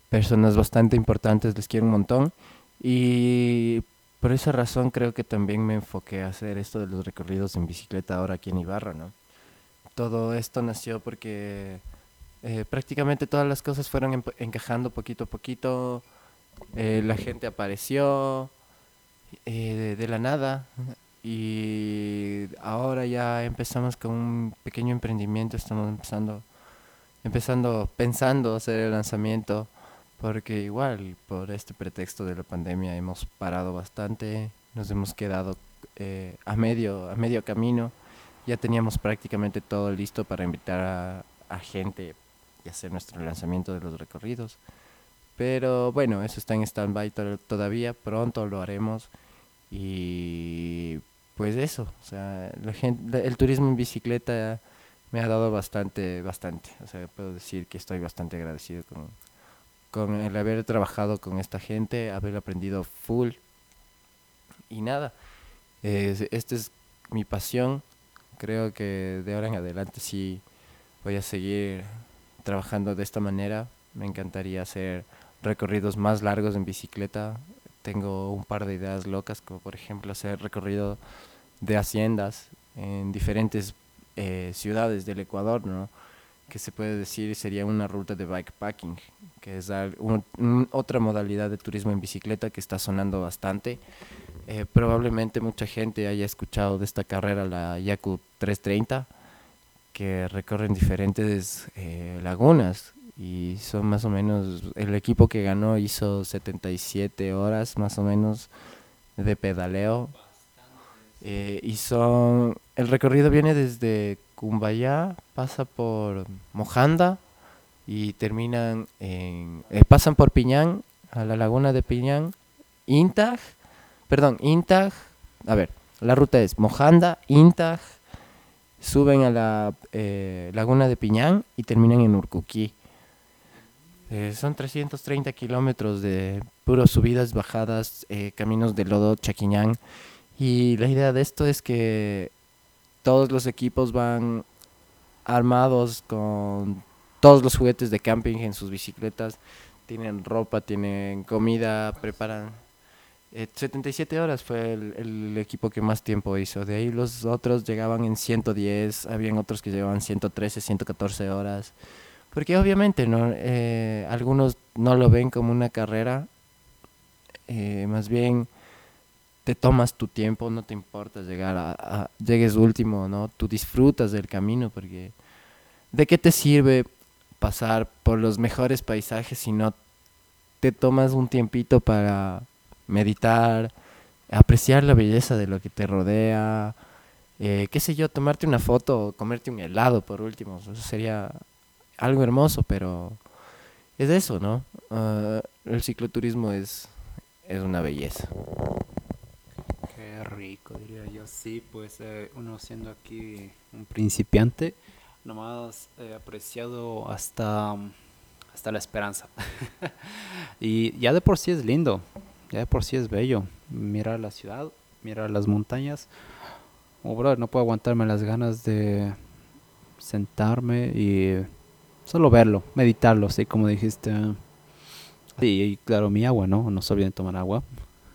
personas bastante importantes, les quiero un montón. Y por esa razón creo que también me enfoqué a hacer esto de los recorridos en bicicleta ahora aquí en Ibarra, ¿no? todo esto nació porque eh, prácticamente todas las cosas fueron encajando poquito a poquito. Eh, la gente apareció eh, de, de, la nada y ahora ya empezamos con un pequeño emprendimiento. Estamos empezando, empezando, pensando hacer el lanzamiento porque igual por este pretexto de la pandemia hemos parado bastante, nos hemos quedado a medio a medio camino ya teníamos prácticamente todo listo para invitar a, a, gente y hacer nuestro lanzamiento de los recorridos. Pero bueno, eso está en stand-by todavía, pronto lo haremos. Y pues eso, o sea, la gente, el turismo en bicicleta me ha dado bastante, bastante. O sea, puedo decir que estoy bastante agradecido con, con el haber trabajado con esta gente, haber aprendido full. Y nada, esta es mi pasión. Creo que de ahora en adelante sí voy a seguir trabajando de esta manera. Me encantaría hacer recorridos más largos en bicicleta. Tengo un par de ideas locas, como por ejemplo hacer recorrido de haciendas en diferentes eh, ciudades del Ecuador, ¿no? que se puede decir sería una ruta de bikepacking, que es otra modalidad de turismo en bicicleta que está sonando bastante. Eh, probablemente mucha gente haya escuchado de esta carrera, la Yaku 330, que recorren diferentes eh, lagunas y son más o menos, el equipo que ganó hizo 77 horas más o menos de pedaleo. Eh, y son, el recorrido viene desde Cumbayá, pasa por Mojanda y terminan en, eh, pasan por Piñán, a la laguna de Piñán, Intag, perdón, Intag, a ver, la ruta es Mojanda, Intag, suben a la eh, laguna de Piñán y terminan en Urcuquí. Eh, son 330 kilómetros de puras subidas, bajadas, caminos de lodo, Chaquiñán. Y la idea de esto es que todos los equipos van armados con todos los juguetes de camping en sus bicicletas. Tienen ropa, tienen comida, preparan. 77 eh, horas fue el, equipo que más tiempo hizo. De ahí los otros llegaban en 110, habían otros que llevaban 113, 114 horas. Porque obviamente no eh, algunos no lo ven como una carrera, eh, más bien te tomas tu tiempo, no te importa llegar a, llegues último, ¿no? Tú disfrutas del camino porque ¿de qué te sirve pasar por los mejores paisajes si no te tomas un tiempito para meditar, apreciar la belleza de lo que te rodea, eh, qué sé yo, tomarte una foto o comerte un helado por último, eso sería algo hermoso, pero es eso, ¿no? Ah, el cicloturismo es, es una belleza rico, diría yo. Sí, pues eh, uno siendo aquí un principiante, nomás he apreciado hasta, hasta la esperanza. y ya de por sí es lindo, ya de por sí es bello. Mirar la ciudad, mirar las montañas. Oh, brother, no puedo aguantarme las ganas de sentarme y solo verlo, meditarlo, así como dijiste. y claro, mi agua, ¿no? No se olviden tomar agua.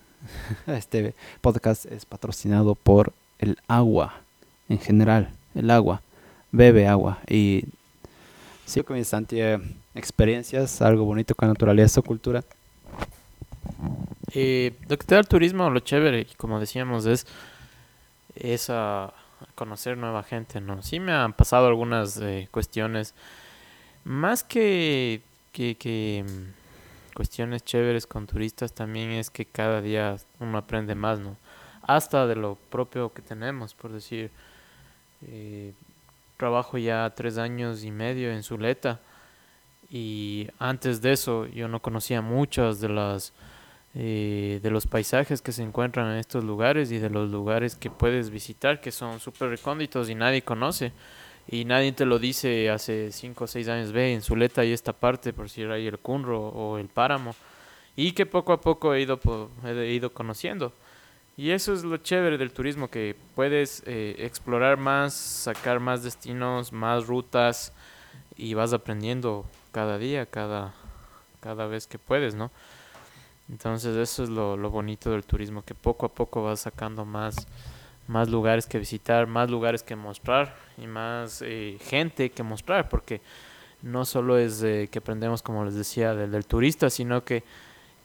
Este podcast es patrocinado por el agua, en general, el agua. Bebe agua. Y sí, con Santi, experiencias, algo bonito con naturaleza o cultura. Eh, lo el turismo, lo chévere, como decíamos, es, es a conocer nueva gente, ¿no? Sí me han pasado algunas eh, cuestiones, más que, que, que cuestiones chéveres con turistas también es que cada día uno aprende más, ¿no? Hasta de lo propio que tenemos, por decir, eh, trabajo ya tres años y medio en Zuleta y antes de eso yo no conocía muchas de las eh, de los paisajes que se encuentran en estos lugares y de los lugares que puedes visitar que son súper recónditos y nadie conoce y nadie te lo dice hace 5 o 6 años, ve, en Zuleta hay esta parte, por si hay el Cunro o el Páramo, y que poco a poco he ido, he ido conociendo. Y eso es lo chévere del turismo, que puedes eh, explorar más, sacar más destinos, más rutas, y vas aprendiendo cada día, cada, cada vez que puedes, ¿no? Entonces eso es lo, lo bonito del turismo, que poco a poco vas sacando más más lugares que visitar, más lugares que mostrar y más eh, gente que mostrar, porque no solo es que aprendemos, como les decía, del, del, turista, sino que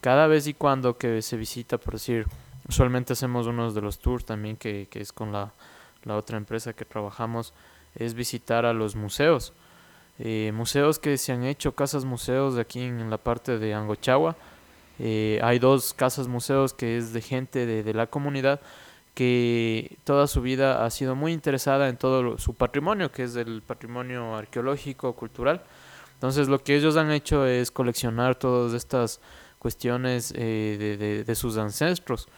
cada vez y cuando que se visita, por decir, usualmente hacemos uno de los tours también, que, que es con la, la, otra empresa que trabajamos, es visitar a los museos. Eh, museos que se han hecho, casas museos de aquí en, la parte de Angochagua. Eh, hay dos casas museos que es de gente de, de la comunidad que toda su vida ha sido muy interesada en todo su patrimonio, que es el patrimonio arqueológico, cultural. Entonces lo que ellos han hecho es coleccionar todas estas cuestiones eh, de, sus ancestros,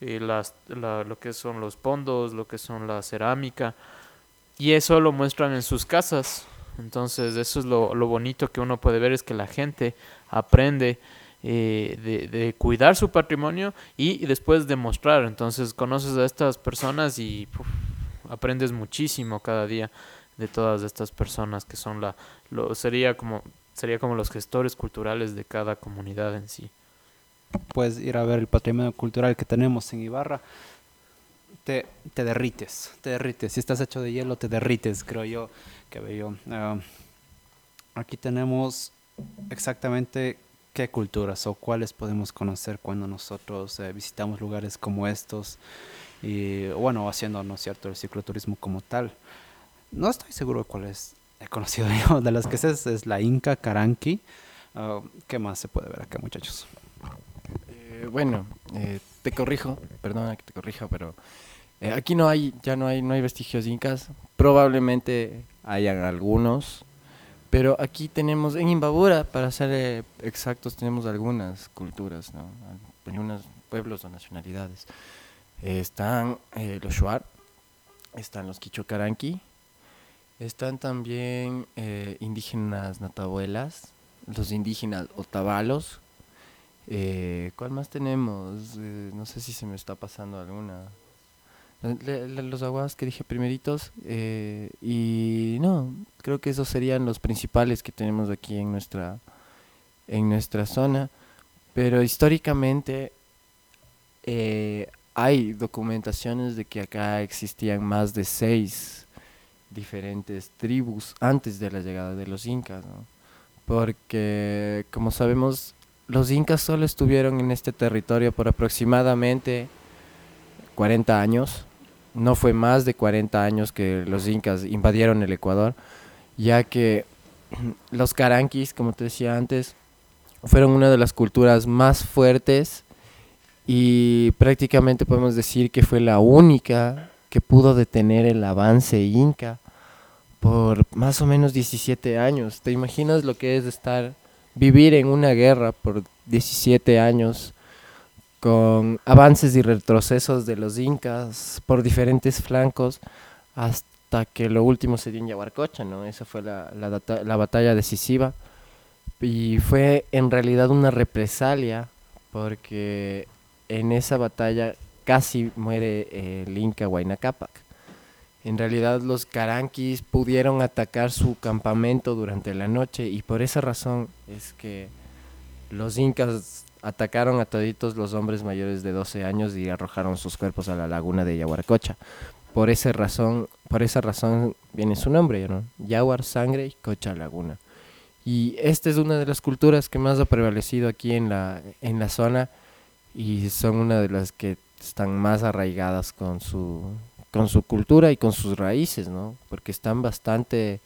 eh, las, lo que son los pondos, lo que son la cerámica, y eso lo muestran en sus casas. Entonces eso es lo, lo bonito que uno puede ver, es que la gente aprende eh, de, de, cuidar su patrimonio y, después demostrar. Entonces conoces a estas personas y aprendes muchísimo cada día de todas estas personas que son la lo sería como sería como los gestores culturales de cada comunidad en sí. Puedes ir a ver el patrimonio cultural que tenemos en Ibarra. Te, te derrites, te derrites. Si estás hecho de hielo, te derrites, creo yo. Que bello. Uh, aquí tenemos exactamente qué culturas o cuáles podemos conocer cuando nosotros eh, visitamos lugares como estos y bueno, haciendo, ¿no es cierto?, el cicloturismo como tal. No estoy seguro de cuáles he conocido yo, de las que sé es, la Inca, Caranqui. Uh, ¿Qué más se puede ver acá, muchachos? Eh, bueno, eh, te corrijo, perdona que te corrija, pero eh, aquí no hay, ya no hay, no hay vestigios incas. Probablemente hayan algunos, pero aquí tenemos, en Imbabura, para ser eh, exactos, tenemos algunas culturas, ¿no? algunos pueblos o nacionalidades. Están eh, los Shuar, están los Quichocaranqui, están también eh, indígenas natabuelas, los indígenas otabalos. ¿Cuál más tenemos? no sé si se me está pasando alguna los aguas que dije primeritos eh, y no creo que esos serían los principales que tenemos aquí en nuestra en nuestra zona. Pero históricamente eh, hay documentaciones de que acá existían más de seis diferentes tribus antes de la llegada de los incas porque como sabemos los incas solo estuvieron en este territorio por aproximadamente 40 años no fue más de 40 años que los incas invadieron el Ecuador, ya que los caranquis, como te decía antes, fueron una de las culturas más fuertes y prácticamente podemos decir que fue la única que pudo detener el avance inca por más o menos 17 años. ¿Te imaginas lo que es estar vivir en una guerra por 17 años con avances y retrocesos de los incas por diferentes flancos hasta que lo último se dio en Yaguarcocha, ¿no? Esa fue la, la, la batalla decisiva y fue en realidad una represalia porque en esa batalla casi muere el Inca Huayna Cápac. En realidad los caranquis pudieron atacar su campamento durante la noche y por esa razón es que los incas atacaron a toditos los hombres mayores de 12 años y arrojaron sus cuerpos a la laguna de Yaguarcocha. Por esa razón, por esa razón viene su nombre, ¿no? Yaguar, sangre y cocha laguna. Y esta es una de las culturas que más ha prevalecido aquí en la, en la zona y son una de las que están más arraigadas con su, con su cultura y con sus raíces, ¿no? Porque están bastante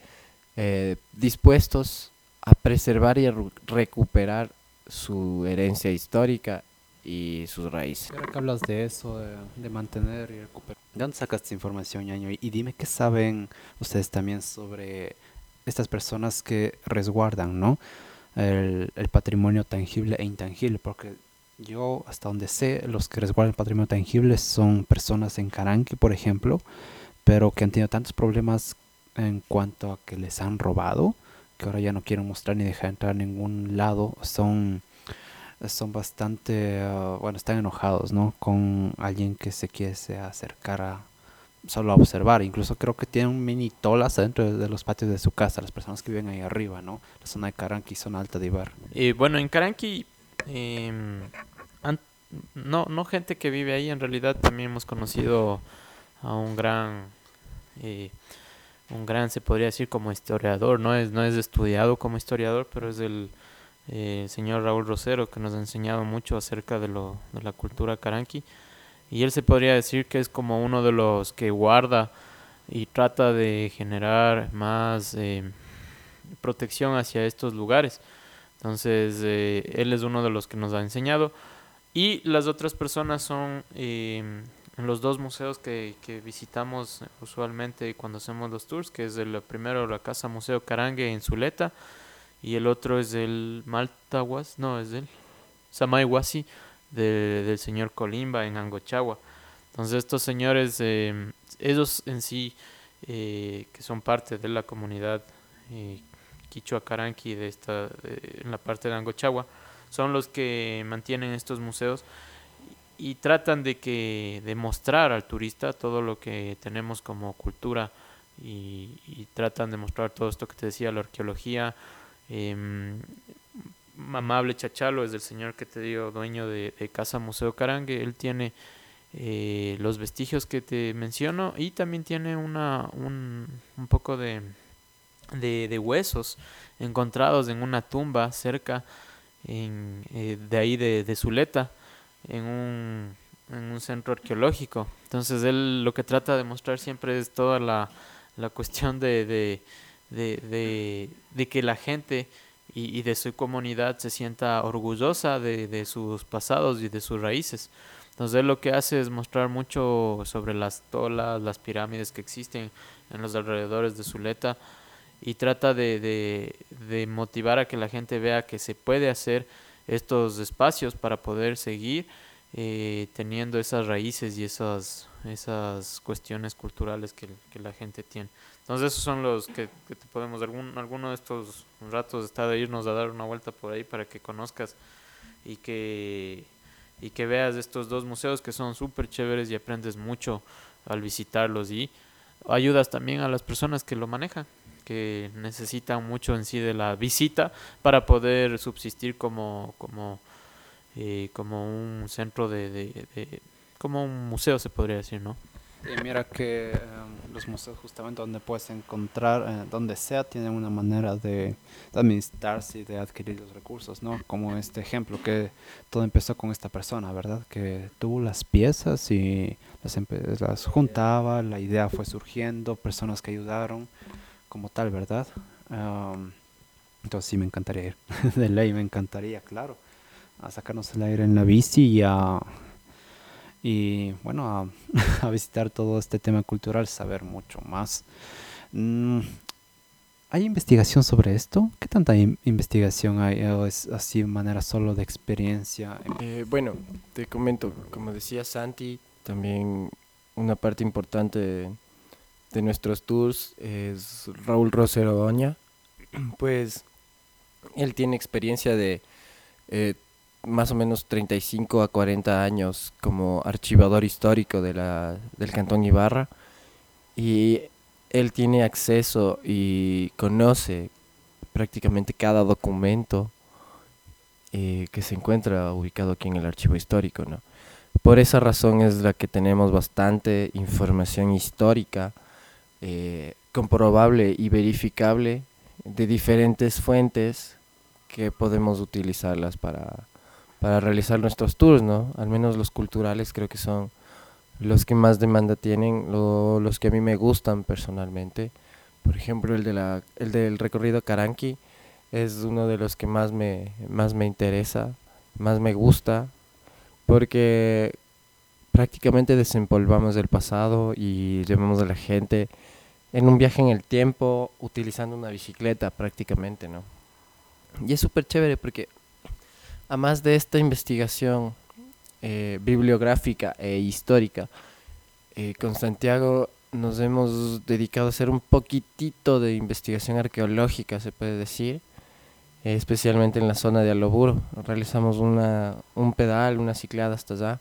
eh, dispuestos a preservar y a recuperar su herencia histórica y sus raíces. Ahora que hablas de eso, de, de, mantener y recuperar. ¿De dónde sacas esta información, ñaño? Y, dime qué saben ustedes también sobre estas personas que resguardan, ¿no? El, el, patrimonio tangible e intangible, porque yo, hasta donde sé, los que resguardan el patrimonio tangible son personas en Caranqui, por ejemplo, pero que han tenido tantos problemas en cuanto a que les han robado, que ahora ya no quieren mostrar ni dejar entrar a ningún lado, son, son bastante, uh, bueno, están enojados, ¿no? Con alguien que se quiere acercar a solo a observar. Incluso creo que tienen mini tolas dentro de los patios de su casa, las personas que viven ahí arriba, ¿no? La zona de Caranqui, zona alta de Ibar. Y bueno, en Caranqui, eh, no, no gente que vive ahí, en realidad también hemos conocido a un gran... Eh, un gran, se podría decir, como historiador, no es, no es estudiado como historiador, pero es el eh, señor Raúl Rosero que nos ha enseñado mucho acerca de, lo, de la cultura caranqui. Y él se podría decir que es como uno de los que guarda y trata de generar más eh, protección hacia estos lugares. Entonces, eh, él es uno de los que nos ha enseñado. Y las otras personas son eh, en los dos museos que, que, visitamos usualmente cuando hacemos los tours, que es el primero la Casa Museo Carangue en Zuleta y el otro es el Maltahuas, no, es el Samayhuasi de, del señor Colimba en Angochagua. Entonces estos señores, eh, ellos en sí eh, que son parte de la comunidad eh, Quichua Caranqui de esta, en la parte de Angochagua, son los que mantienen estos museos y tratan de que de mostrar al turista todo lo que tenemos como cultura y, tratan de mostrar todo esto que te decía la arqueología eh, amable Chachalo es el señor que te digo dueño de, Casa Museo Carangue él tiene eh, los vestigios que te menciono y también tiene una un, un poco de, de, de huesos encontrados en una tumba cerca en, eh, de ahí de, de Zuleta en un, en un centro arqueológico. Entonces él lo que trata de mostrar siempre es toda la, la cuestión de, de, de, de, que la gente y, y, de su comunidad se sienta orgullosa de, sus pasados y de sus raíces. Entonces él lo que hace es mostrar mucho sobre las tolas, las pirámides que existen en los alrededores de Zuleta y trata de motivar a que la gente vea que se puede hacer estos espacios para poder seguir eh, teniendo esas raíces y esas, esas cuestiones culturales que, la gente tiene. Entonces esos son los que, que te podemos, algún, alguno de estos ratos está de irnos a dar una vuelta por ahí para que conozcas y que, y que veas estos dos museos que son súper chéveres y aprendes mucho al visitarlos y ayudas también a las personas que lo manejan que necesitan mucho en sí de la visita para poder subsistir como, como, eh, como un centro de, de, de, como un museo se podría decir, ¿no? Y mira que eh, los museos justamente donde puedes encontrar, eh, donde sea, tienen una manera de, de, administrarse y de adquirir los recursos, ¿no? Como este ejemplo que todo empezó con esta persona, ¿verdad? Que tuvo las piezas y las, las juntaba, la idea fue surgiendo, personas que ayudaron como tal, ¿verdad? Entonces sí me encantaría ir. de ley me encantaría, claro. A sacarnos el aire en la bici y a... Y bueno, a, visitar todo este tema cultural, saber mucho más. Mm, ¿Hay investigación sobre esto? ¿Qué tanta investigación hay? ¿O es así manera solo de experiencia? Eh, bueno, te comento, como decía Santi, también una parte importante nuestros tours es Raúl Rosero Doña. Pues él tiene experiencia de eh, más o menos 35 a 40 años como archivador histórico de la, del Cantón Ibarra y él tiene acceso y conoce prácticamente cada documento eh, que se encuentra ubicado aquí en el archivo histórico. ¿no? Por esa razón es la que tenemos bastante información histórica eh, comprobable y verificable de diferentes fuentes que podemos utilizarlas para, para realizar nuestros tours, ¿no? Al menos los culturales creo que son los que más demanda tienen, lo, los que a mí me gustan personalmente. Por ejemplo, el, de la, el del recorrido Caranqui es uno de los que más me, más me interesa, más me gusta, porque prácticamente desempolvamos el pasado y llevamos a la gente en un viaje en el tiempo utilizando una bicicleta prácticamente, ¿no? Y es súper chévere porque además de esta investigación eh, bibliográfica e histórica, eh, con Santiago nos hemos dedicado a hacer un poquitito de investigación arqueológica, se puede decir, eh, especialmente en la zona de Aloburo. Realizamos una, un pedal, una ciclada hasta allá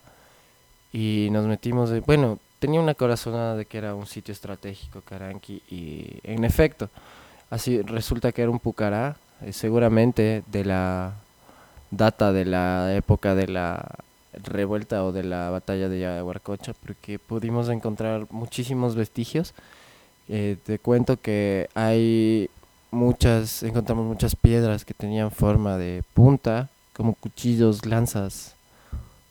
y nos metimos, de, bueno, tenía una corazonada de que era un sitio estratégico, Caranqui, y en efecto, así resulta que era un pucará, eh, seguramente de la data de la época de la revuelta o de la batalla de Yaguarcocha, porque pudimos encontrar muchísimos vestigios. Eh, te cuento que hay muchas, encontramos muchas piedras que tenían forma de punta, como cuchillos, lanzas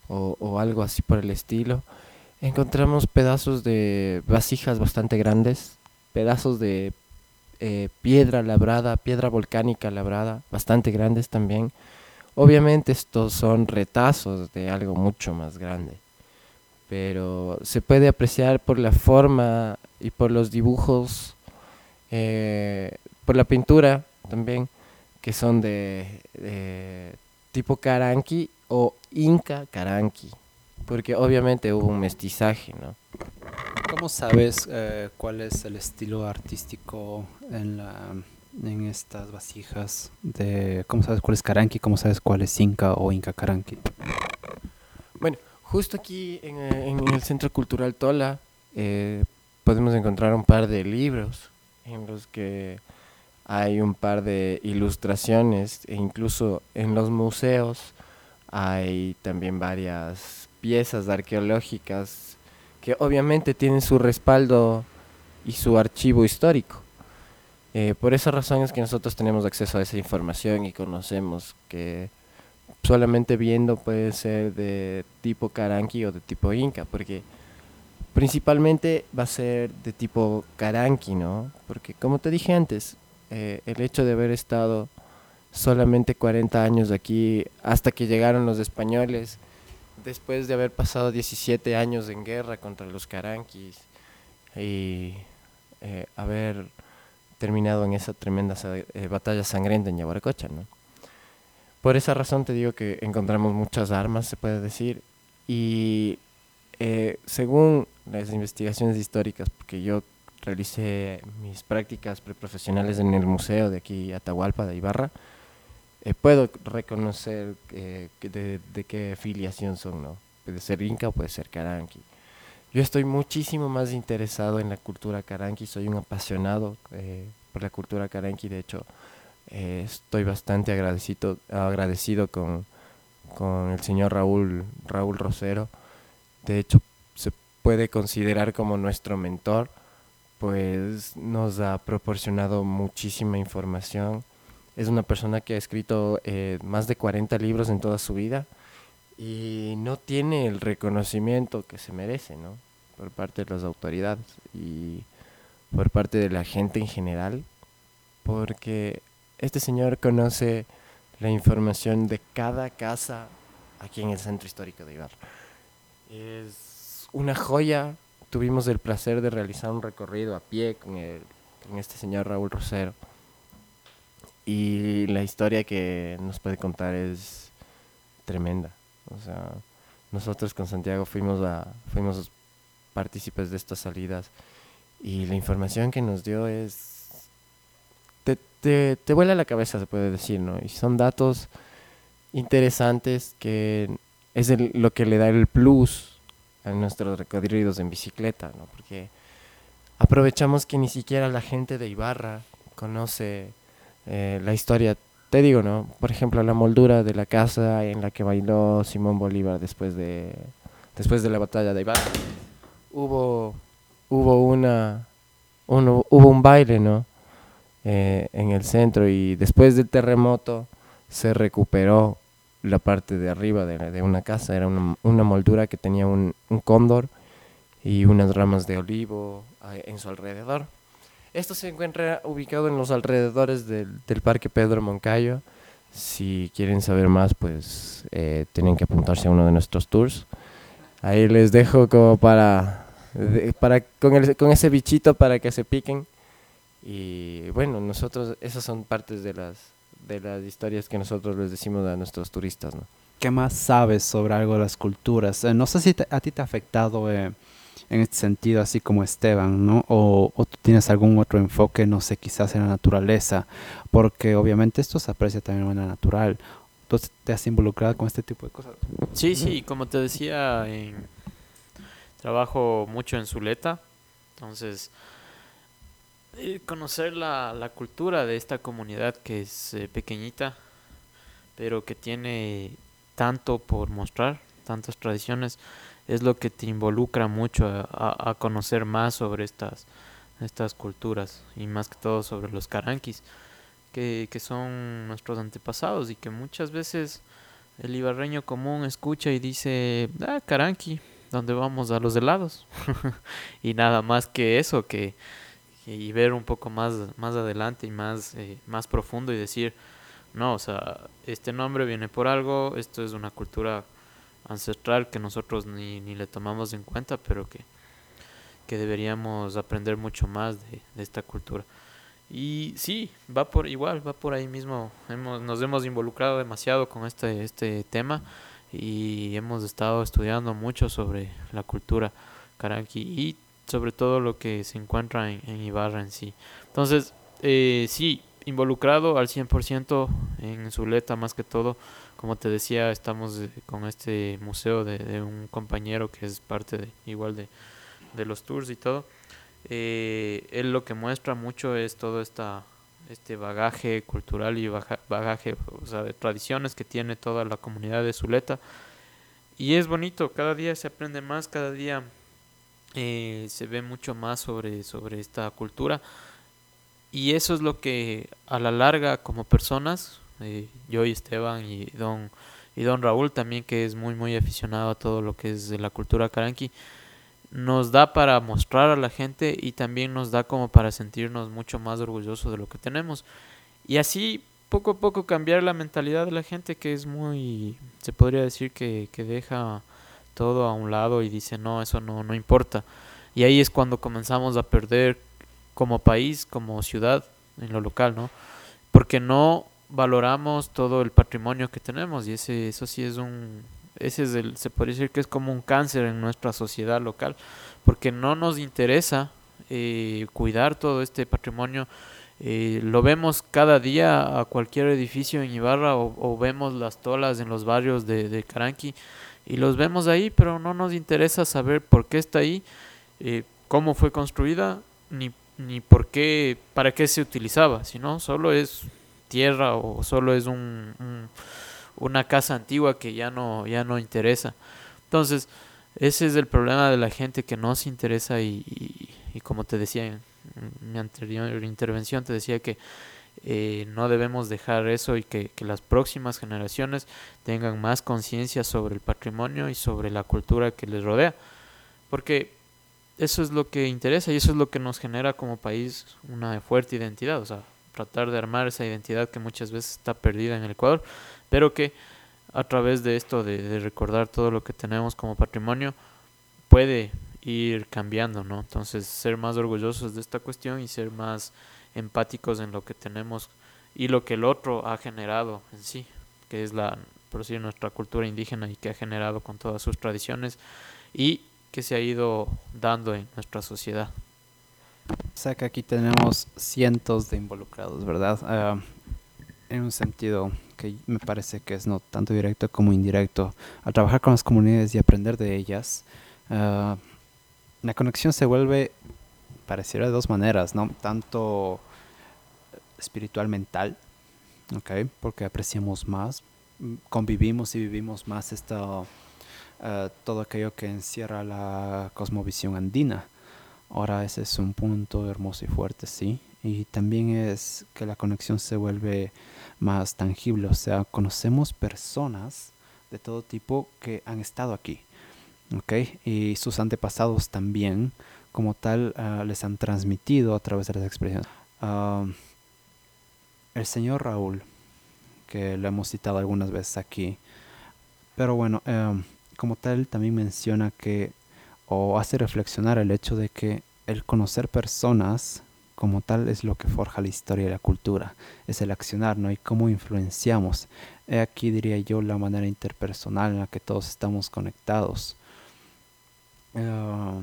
o, o algo así por el estilo encontramos pedazos de vasijas bastante grandes, pedazos de eh, piedra labrada, piedra volcánica labrada, bastante grandes también. Obviamente estos son retazos de algo mucho más grande, pero se puede apreciar por la forma y por los dibujos, eh, por la pintura también, que son de, de tipo Caranqui o Inca Caranqui porque obviamente hubo un mestizaje, ¿no? ¿Cómo sabes eh, cuál es el estilo artístico en, la, en estas vasijas? De, ¿Cómo sabes cuál es Karanki? ¿Cómo sabes cuál es Inca o Inca Karanki? Bueno, justo aquí en, eh, en el Centro Cultural Tola eh, podemos encontrar un par de libros en los que hay un par de ilustraciones e incluso en los museos hay también varias piezas arqueológicas que obviamente tienen su respaldo y su archivo histórico. Eh, por esa razón es que nosotros tenemos acceso a esa información y conocemos que solamente viendo puede ser de tipo Karanki o de tipo Inca, porque principalmente va a ser de tipo Karanki, ¿no? Porque como te dije antes, eh, el hecho de haber estado solamente 40 años aquí hasta que llegaron los españoles, después de haber pasado 17 años en guerra contra los Karanquis y eh, haber terminado en esa tremenda eh, batalla sangrienta en Yaguaracocha. Por esa razón te digo que encontramos muchas armas, se puede decir, y según las investigaciones históricas, porque yo realicé mis prácticas preprofesionales en el museo de aquí, Atahualpa de Ibarra, eh, puedo reconocer eh, de, de, qué filiación son, ¿no? Puede ser Inca o puede ser Karanki. Yo estoy muchísimo más interesado en la cultura Karanki, soy un apasionado eh, por la cultura Karanki, de hecho estoy bastante agradecido, agradecido con, con el señor Raúl, Raúl Rosero, de hecho se puede considerar como nuestro mentor pues nos ha proporcionado muchísima información. Es una persona que ha escrito eh, más de 40 libros en toda su vida y no tiene el reconocimiento que se merece, ¿no? Por parte de las autoridades y por parte de la gente en general, porque este señor conoce la información de cada casa aquí en el centro histórico de Ibarra. Es una joya tuvimos el placer de realizar un recorrido a pie con, el, con este señor Raúl Rosero. Y la historia que nos puede contar es tremenda. O sea, nosotros con Santiago fuimos, a, fuimos partícipes de estas salidas y la información que nos dio es... Te, te, te vuela la cabeza, se puede decir, ¿no? Y son datos interesantes que es lo que le da el plus en nuestros recorridos en bicicleta, ¿no? Porque aprovechamos que ni siquiera la gente de Ibarra conoce eh, la historia. Te digo, ¿no? Por ejemplo, la moldura de la casa en la que bailó Simón Bolívar después de, después de la batalla de Ibarra. Hubo, hubo, una, uno, hubo un baile, ¿no? Eh, en el centro y después del terremoto se recuperó la parte de arriba de, de una casa. Era una, una, moldura que tenía un, un cóndor y unas ramas de olivo en su alrededor. Esto se encuentra ubicado en los alrededores del, Parque Pedro Moncayo. Si quieren saber más, pues eh, tienen que apuntarse a uno de nuestros tours. Ahí les dejo como para, con, ese bichito para que se piquen. Y bueno, nosotros, esas son partes de las, historias que nosotros les decimos a nuestros turistas. ¿Qué más sabes sobre algo de las culturas? Eh, no sé si a ti te ha afectado eh, en este sentido, así como Esteban, ¿no? O, o, tú tienes algún otro enfoque, no sé, quizás en la naturaleza, porque obviamente esto se aprecia también de manera natural. Entonces, ¿te has involucrado con este tipo de cosas? Sí, sí, como te decía, trabajo mucho en Zuleta, entonces conocer la, la, cultura de esta comunidad que es eh, pequeñita, pero que tiene tanto por mostrar, tantas tradiciones, es lo que te involucra mucho a, a, conocer más sobre estas, estas culturas y más que todo sobre los caranquis, que, que son nuestros antepasados y que muchas veces el ibarreño común escucha y dice, ah, caranqui, ¿dónde vamos a los helados? y nada más que eso, que y ver un poco más, más adelante y más, eh, más profundo y decir, no, o sea, este nombre viene por algo, esto es una cultura ancestral que nosotros ni, ni le tomamos en cuenta, pero que, que deberíamos aprender mucho más de, esta cultura. Y sí, va por igual, va por ahí mismo. Hemos, nos hemos involucrado demasiado con este, este tema y hemos estado estudiando mucho sobre la cultura Karanki y sobre todo lo que se encuentra en, en Ibarra en sí. Entonces, eh, sí, involucrado al 100% en Zuleta más que todo. Como te decía, estamos con este museo de, de un compañero que es parte de, igual de, de los tours y todo. Eh, él lo que muestra mucho es todo esta, este bagaje cultural y baja- bagaje o sea, de tradiciones que tiene toda la comunidad de Zuleta. Y es bonito, cada día se aprende más, cada día eh, se ve mucho más sobre, sobre esta cultura. Y eso es lo que a la larga como personas, yo y Esteban y don, y don Raúl también, que es muy muy aficionado a todo lo que es la cultura caranqui, nos da para mostrar a la gente y también nos da como para sentirnos mucho más orgullosos de lo que tenemos. Y así poco a poco cambiar la mentalidad de la gente que es muy, se podría decir que, que deja todo a un lado y dice, no, eso no, no importa. Y ahí es cuando comenzamos a perder como país, como ciudad, en lo local, ¿no? Porque no valoramos todo el patrimonio que tenemos y ese, eso sí es un, ese es el, se podría decir que es como un cáncer en nuestra sociedad local, porque no nos interesa eh, cuidar todo este patrimonio. eh, lo vemos cada día a cualquier edificio en Ibarra o, vemos las tolas en los barrios de, de Caranqui y los vemos ahí, pero no nos interesa saber por qué está ahí, eh, cómo fue construida, ni, ni por qué, para qué se utilizaba, sino solo es tierra o solo es un, un- una casa antigua que ya no, ya no interesa. Entonces, ese es el problema de la gente que no se interesa y, y- y como te decía en mi anterior intervención, te decía que eh, no debemos dejar eso y que, que las próximas generaciones tengan más conciencia sobre el patrimonio y sobre la cultura que les rodea. Porque eso es lo que interesa y eso es lo que nos genera como país una fuerte identidad. O sea, tratar de armar esa identidad que muchas veces está perdida en el Ecuador, pero que a través de esto, de, recordar todo lo que tenemos como patrimonio, puede ir cambiando, ¿no? Entonces, ser más orgullosos de esta cuestión y ser más empáticos en lo que tenemos y lo que el otro ha generado en sí, que es la, por nuestra cultura indígena y que ha generado con todas sus tradiciones y que se ha ido dando en nuestra sociedad. O sea que aquí tenemos cientos de involucrados, ¿verdad? Ah, en un sentido que me parece que es no tanto directo como indirecto. Al trabajar con las comunidades y aprender de ellas, ah, la conexión se vuelve, pareciera de dos maneras, ¿no? Tanto espiritual, mental, ¿ok? Porque apreciamos más, convivimos y vivimos más esto, ah, todo aquello que encierra la cosmovisión andina. Ahora ese es un punto hermoso y fuerte, sí. Y también es que la conexión se vuelve más tangible, o sea, conocemos personas de todo tipo que han estado aquí, ¿ok? Y sus antepasados también, como tal, ah, les han transmitido a través de las expresiones. Ah, el señor Raúl, que lo hemos citado algunas veces aquí, pero bueno, em, como tal, también menciona que o hace reflexionar el hecho de que el conocer personas como tal es lo que forja la historia y la cultura, es el accionar, ¿no? Y cómo influenciamos. He aquí, diría yo, la manera interpersonal en la que todos estamos conectados. Eh,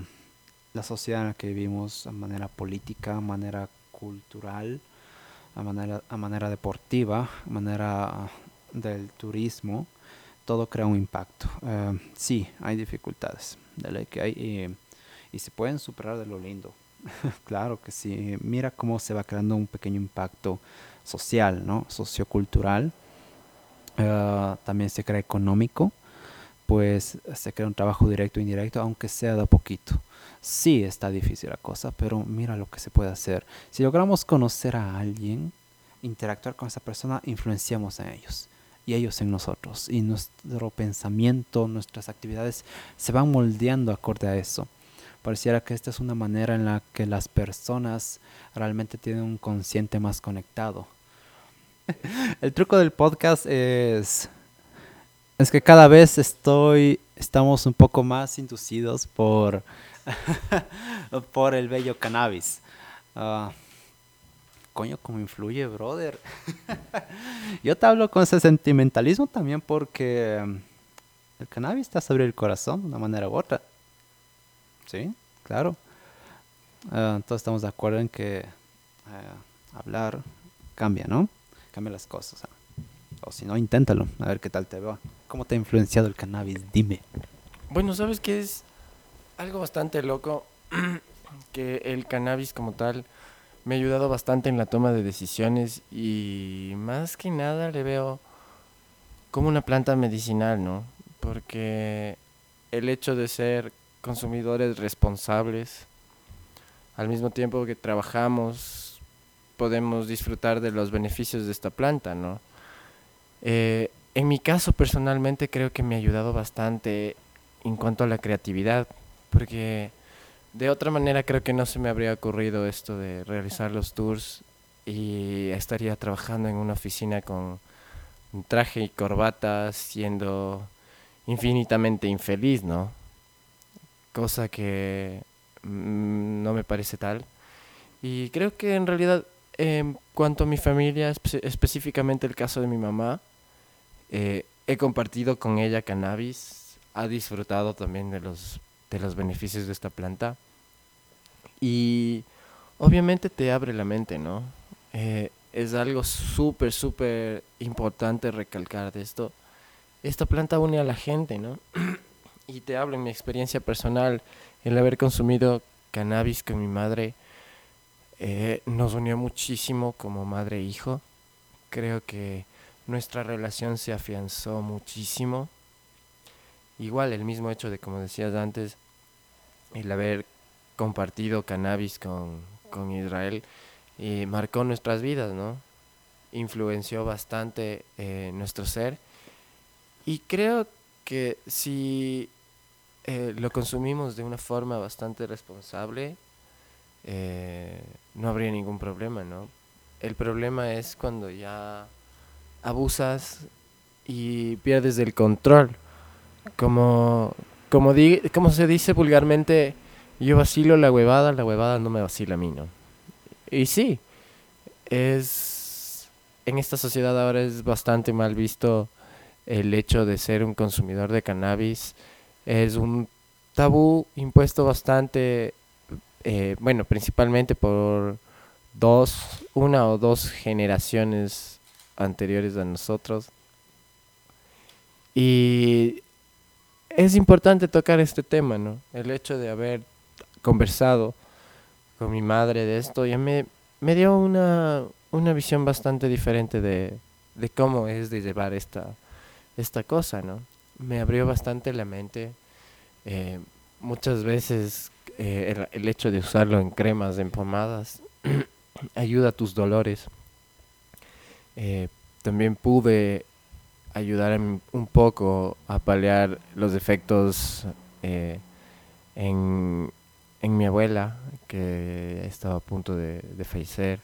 la sociedad en la que vivimos, a manera política, a manera cultural, a manera, a manera deportiva, a manera del turismo, todo crea un impacto. Eh, sí, hay dificultades, de ley que hay, y, y se pueden superar de lo lindo. claro que sí. Mira cómo se va creando un pequeño impacto social, ¿no? Sociocultural. Eh, también se crea económico, pues se crea un trabajo directo e indirecto, aunque sea de poquito. Sí está difícil la cosa, pero mira lo que se puede hacer. Si logramos conocer a alguien, interactuar con esa persona, influenciamos en ellos y ellos en nosotros. Y nuestro pensamiento, nuestras actividades se van moldeando acorde a eso. Pareciera que esta es una manera en la que las personas realmente tienen un consciente más conectado. El truco del podcast es es que cada vez estoy estamos un poco más inducidos por por el bello cannabis. Uh, coño, cómo influye, brother. Yo te hablo con ese sentimentalismo también porque el cannabis está sobre el corazón de una manera u otra. Sí, claro. ah, todos estamos de acuerdo en que eh, hablar cambia, ¿no? Cambia las cosas. ah. O si no, inténtalo, a ver qué tal te va. ¿Cómo te ha influenciado el cannabis? Dime. Bueno, ¿sabes qué es algo bastante loco? que el cannabis como tal me ha ayudado bastante en la toma de decisiones y más que nada le veo como una planta medicinal, ¿no? Porque el hecho de ser consumidores responsables, al mismo tiempo que trabajamos, podemos disfrutar de los beneficios de esta planta, ¿no? Eh, en mi caso, personalmente, creo que me ha ayudado bastante en cuanto a la creatividad, porque de otra manera creo que no se me habría ocurrido esto de realizar los tours y estaría trabajando en una oficina con un traje y corbata, siendo infinitamente infeliz, ¿no? Cosa que mm, no me parece tal. Y creo que en realidad, en cuanto a mi familia, espe- específicamente el caso de mi mamá, eh, he compartido con ella cannabis, ha disfrutado también de los, de los beneficios de esta planta y obviamente te abre la mente, ¿no? Eh, es algo súper, súper importante recalcar de esto. Esta planta une a la gente, ¿no? y te hablo en mi experiencia personal, el haber consumido cannabis con mi madre eh, nos unió muchísimo como madre e hijo. Creo que nuestra relación se afianzó muchísimo. Igual el mismo hecho de, como decías antes, el haber compartido cannabis con, con Israel eh, marcó nuestras vidas, ¿no? Influenció bastante eh, nuestro ser. Y creo que si eh, lo consumimos de una forma bastante responsable, eh, no habría ningún problema, ¿no? El problema es cuando ya abusas y pierdes el control. Como, como, di- como se dice vulgarmente, yo vacilo la huevada, la huevada no me vacila a mí. Y sí, es... En esta sociedad ahora es bastante mal visto el hecho de ser un consumidor de cannabis. Es un tabú impuesto bastante, eh, bueno, principalmente por dos, una o dos generaciones anteriores a nosotros. Y es importante tocar este tema, ¿no? El hecho de haber conversado con mi madre de esto ya me, me dio una, una visión bastante diferente de, de cómo es de llevar esta, esta cosa, ¿no? Me abrió bastante la mente. eh, muchas veces eh, el, hecho de usarlo en cremas, en pomadas, ayuda a tus dolores. Eh, también pude ayudar un poco a paliar los efectos eh, en, en mi abuela, que estaba a punto de, de fallecer.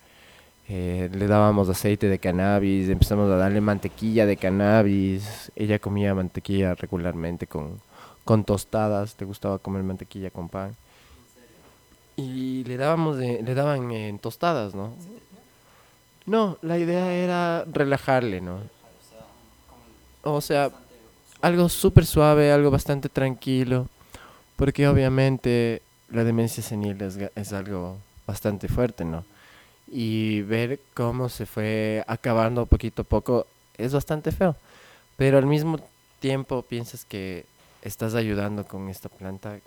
Eh, le dábamos aceite de cannabis, empezamos a darle mantequilla de cannabis. Ella comía mantequilla regularmente con, con tostadas, le gustaba comer mantequilla con pan. Y le dábamos de- le daban en tostadas, ¿no? No, la idea era relajarle, ¿no? O sea, algo súper suave, algo bastante tranquilo, porque obviamente la demencia senil es, es algo bastante fuerte, ¿no? Y ver cómo se fue acabando poquito a poco es bastante feo, pero al mismo tiempo piensas que estás ayudando con esta planta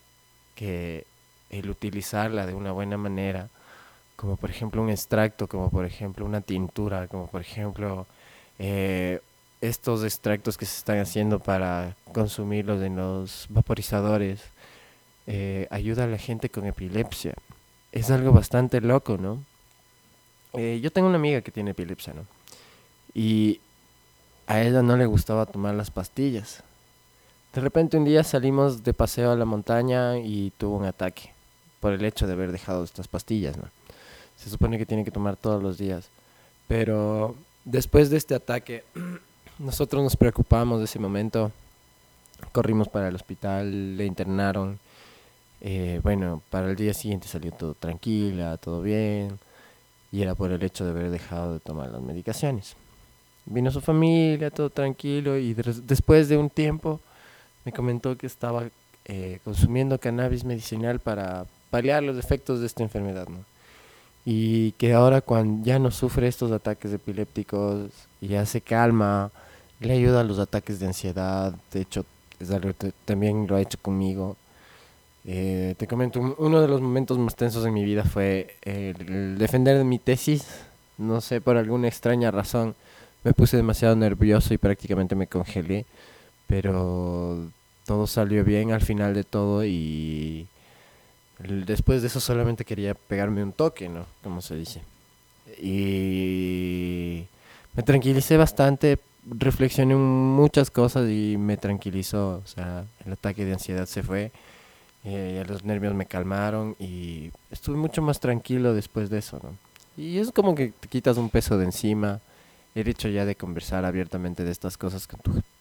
que el utilizarla de una buena manera, como por ejemplo un extracto, como por ejemplo una tintura, como por ejemplo eh, estos extractos que se están haciendo para consumirlos en los vaporizadores, eh, ayuda a la gente con epilepsia. Es algo bastante loco, ¿no? Eh, yo tengo una amiga que tiene epilepsia, ¿no? Y a ella no le gustaba tomar las pastillas. De repente un día salimos de paseo a la montaña y tuvo un ataque por el hecho de haber dejado estas pastillas, ¿no? Se supone que tiene que tomar todos los días. Pero después de este ataque, nosotros nos preocupamos de ese momento. Corrimos para el hospital, le internaron. Eh, bueno, para el día siguiente salió todo tranquila, todo bien. Y era por el hecho de haber dejado de tomar las medicaciones. Vino su familia, todo tranquilo. Y des- después de un tiempo me comentó que estaba eh, consumiendo cannabis medicinal para paliar los efectos de esta enfermedad. Y que ahora cuando ya no sufre estos ataques epilépticos, ya se calma, le ayuda a los ataques de ansiedad, de hecho, es algo que también lo ha hecho conmigo. Eh, te comento, un- uno de los momentos más tensos en mi vida fue el defender mi tesis. No sé, por alguna extraña razón me puse demasiado nervioso y prácticamente me congelé. Pero todo salió bien al final de todo y después de eso solamente quería pegarme un toque, ¿no? Como se dice. Y me tranquilicé bastante, reflexioné muchas cosas y me tranquilizó. O sea, el ataque de ansiedad se fue, eh, los nervios me calmaron y estuve mucho más tranquilo después de eso, ¿no? Y es como que te quitas un peso de encima. El hecho ya de conversar abiertamente de estas cosas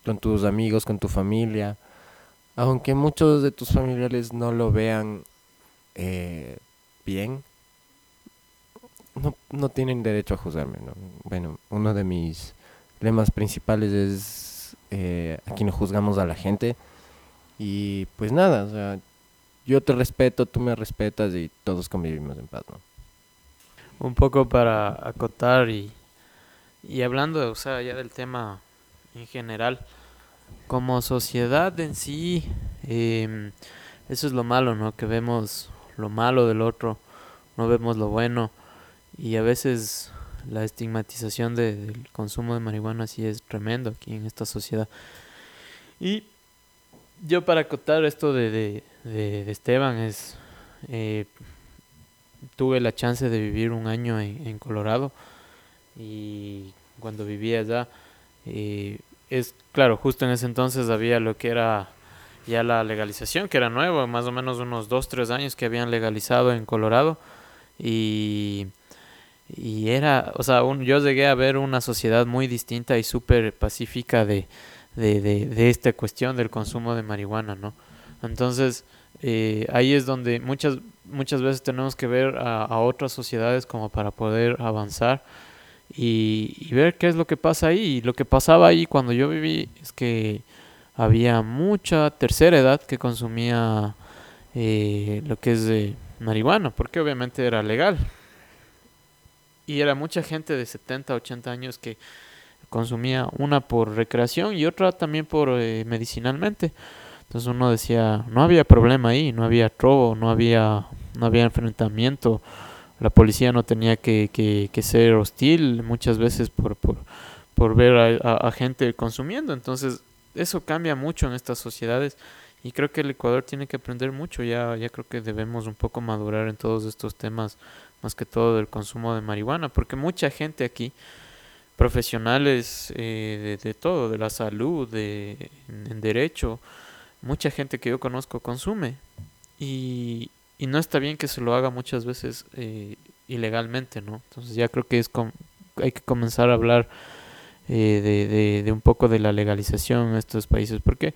con tus amigos, con tu familia. Aunque muchos de tus familiares no lo vean eh, bien, no, no tienen derecho a juzgarme. ¿no? Bueno, uno de mis lemas principales es eh, aquí no juzgamos a la gente. Y pues nada, o sea, yo te respeto, tú me respetas y todos convivimos en paz. Un poco para acotar y, y hablando, o sea, ya del tema en general, como sociedad en sí, em, eso es lo malo, ¿no? Que vemos lo malo del otro, no vemos lo bueno y a veces la estigmatización de- del consumo de marihuana sí es tremendo aquí en esta sociedad. Y yo para acotar esto de, de, de- de Esteban es, eh, tuve la chance de vivir un año en, en Colorado y cuando vivía allá, eh, es claro, justo en ese entonces había lo que era ya la legalización, que era nuevo, más o menos unos dos, tres años que habían legalizado en Colorado y, y era, o sea, un- yo llegué a ver una sociedad muy distinta y súper pacífica de, de, de, esta cuestión del consumo de marihuana, ¿no? Entonces, eh, ahí es donde muchas, muchas veces tenemos que ver a, otras sociedades como para poder avanzar y, ver qué es lo que pasa ahí. Y lo que pasaba ahí cuando yo viví es que había mucha tercera edad que consumía eh, lo que es de marihuana, porque obviamente era legal. Y era mucha gente de 70, 80 años que consumía una por recreación y otra también por eh, medicinalmente. Entonces uno decía, no había problema ahí, no había robo, no había, no había enfrentamiento, la policía no tenía que, que, ser hostil muchas veces por, por, por ver a- a gente consumiendo. Entonces eso cambia mucho en estas sociedades y creo que el Ecuador tiene que aprender mucho, ya, ya creo que debemos un poco madurar en todos estos temas, más que todo del consumo de marihuana, porque mucha gente aquí, profesionales eh, de, todo, de la salud, de, en, derecho, mucha gente que yo conozco consume y, y no está bien que se lo haga muchas veces eh, ilegalmente, ¿no? Entonces ya creo que es com- hay que comenzar a hablar eh, de, de un poco de la legalización en estos países, porque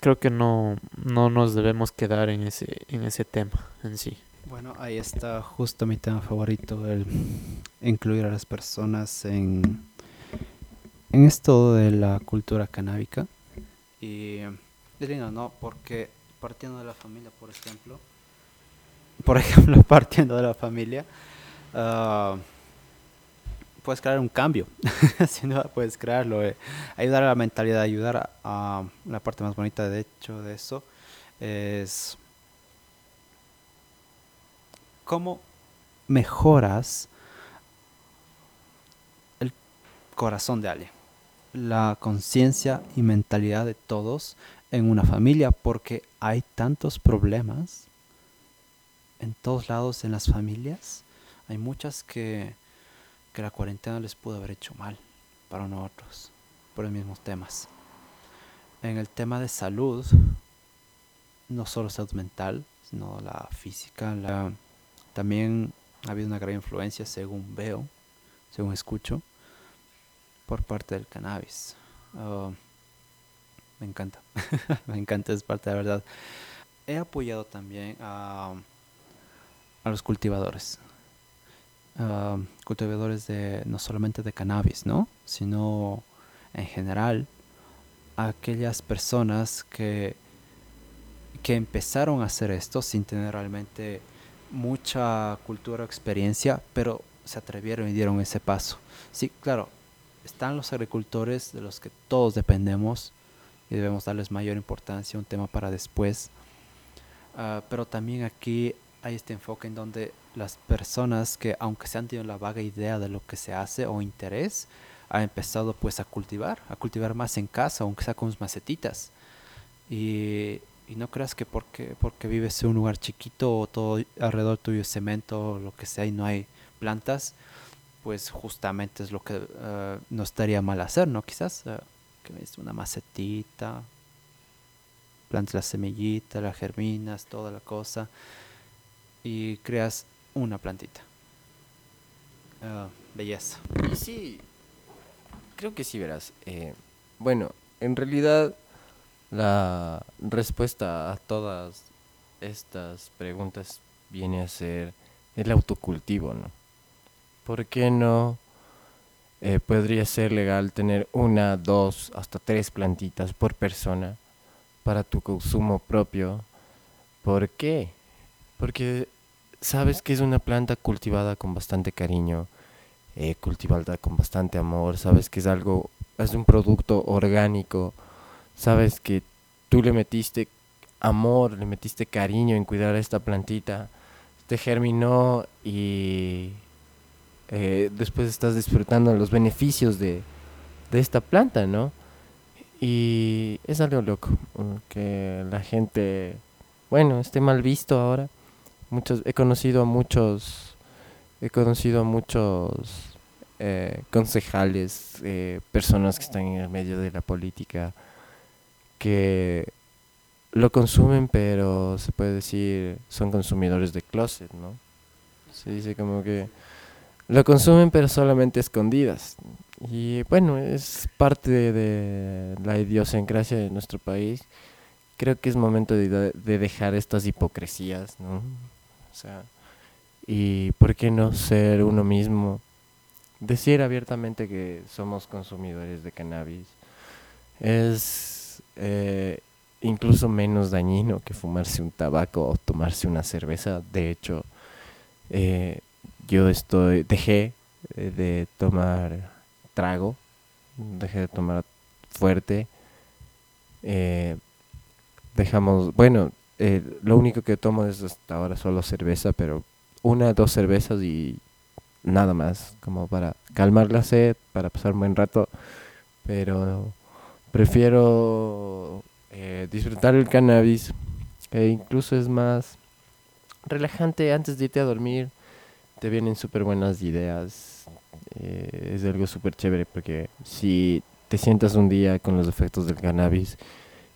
creo que no, no nos debemos quedar en ese, en ese tema en sí. Bueno, ahí está justo mi tema favorito, el incluir a las personas en, en esto de la cultura canábica. Y es lindo, ¿no? Porque partiendo de la familia, por ejemplo, por ejemplo, partiendo de la familia, ah, puedes crear un cambio. Sin duda puedes crearlo. eh. Ayudar a la mentalidad, ayudar a, a la parte más bonita, de hecho, de eso es cómo mejoras el corazón de alguien, la conciencia y mentalidad de todos en una familia, porque hay tantos problemas en todos lados en las familias. Hay muchas que, que la cuarentena les pudo haber hecho mal para nosotros, por los mismos temas. En el tema de salud, no solo salud mental, sino la física, la, también ha habido una gran influencia, según veo, según escucho, por parte del cannabis. Ah, me encanta, me encanta, es parte de la verdad. He apoyado también a, a los cultivadores. Ah, cultivadores de no solamente de cannabis, ¿no? Sino en general a aquellas personas que que empezaron a hacer esto sin tener realmente mucha cultura o experiencia, pero se atrevieron y dieron ese paso. Sí, claro, están los agricultores de los que todos dependemos y debemos darles mayor importancia, un tema para después. Ah, pero también aquí hay este enfoque en donde las personas que aunque se han tenido la vaga idea de lo que se hace o interés, han empezado pues a cultivar, a cultivar más en casa, aunque sea con sus macetitas. Y, y no creas que porque, porque vives en un lugar chiquito o todo alrededor tuyo es cemento o lo que sea y no hay plantas, pues justamente es lo que uh, no estaría mal hacer, ¿no? Quizás uh, que es una macetita, plantas la semillita, la germinas, toda la cosa y creas una plantita. Uh, belleza. Y sí, creo que sí verás. Eh, bueno, en realidad la respuesta a todas estas preguntas viene a ser el autocultivo, ¿no? ¿Por qué no eh, podría ser legal tener una, dos, hasta tres plantitas por persona para tu consumo propio? ¿Por qué? Porque sabes que es una planta cultivada con bastante cariño, eh, cultivada con bastante amor, sabes que es algo, es un producto orgánico, sabes que tú le metiste amor, le metiste cariño en cuidar a esta plantita, te germinó y eh, después estás disfrutando los beneficios de, de esta planta, ¿no? Y es algo loco, que la gente, bueno, esté mal visto ahora. Muchos, he conocido a muchos, he conocido a muchos eh, concejales, eh, personas que están en el medio de la política, que lo consumen, pero se puede decir son consumidores de closet, ¿no? Se dice como que lo consumen, pero solamente escondidas. Y bueno, es parte de la idiosincrasia de nuestro país. Creo que es momento de, de dejar estas hipocresías, ¿no? O sea, y por qué no ser uno mismo, decir abiertamente que somos consumidores de cannabis. Es eh, incluso menos dañino que fumarse un tabaco o tomarse una cerveza. De hecho, eh, yo estoy dejé eh, de tomar trago, dejé de tomar fuerte. dejamos, bueno, lo único que tomo es hasta ahora solo cerveza, pero una, dos cervezas y nada más, como para calmar la sed, para pasar un buen rato, pero prefiero eh, disfrutar el cannabis, que incluso es más relajante antes de irte a dormir. Te vienen súper buenas ideas. Eh, es algo súper chévere porque si te sientas un día con los efectos del cannabis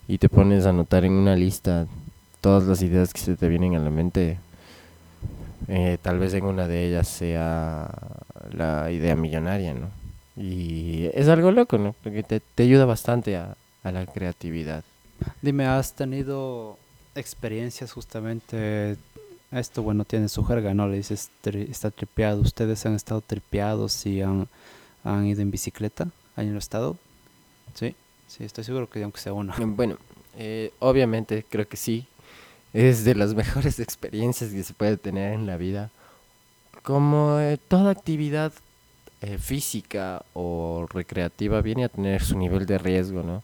y te pones a anotar en una lista todas las ideas que se te vienen a la mente, eh, tal vez en una de ellas sea la idea millonaria, ¿no? Y es algo loco, ¿no? Porque te, te ayuda bastante a, a, la creatividad. Dime, ¿has tenido experiencias justamente? Esto, bueno, tiene su jerga, ¿no? Le dices, está tripeado. ¿Ustedes han estado tripeados y han, han ido en bicicleta? ¿Han estado? Sí, sí, estoy seguro que aunque sea uno. Bueno, eh, obviamente creo que sí. Es de las mejores experiencias que se puede tener en la vida. Como eh, toda actividad eh, física o recreativa viene a tener su nivel de riesgo, ¿no?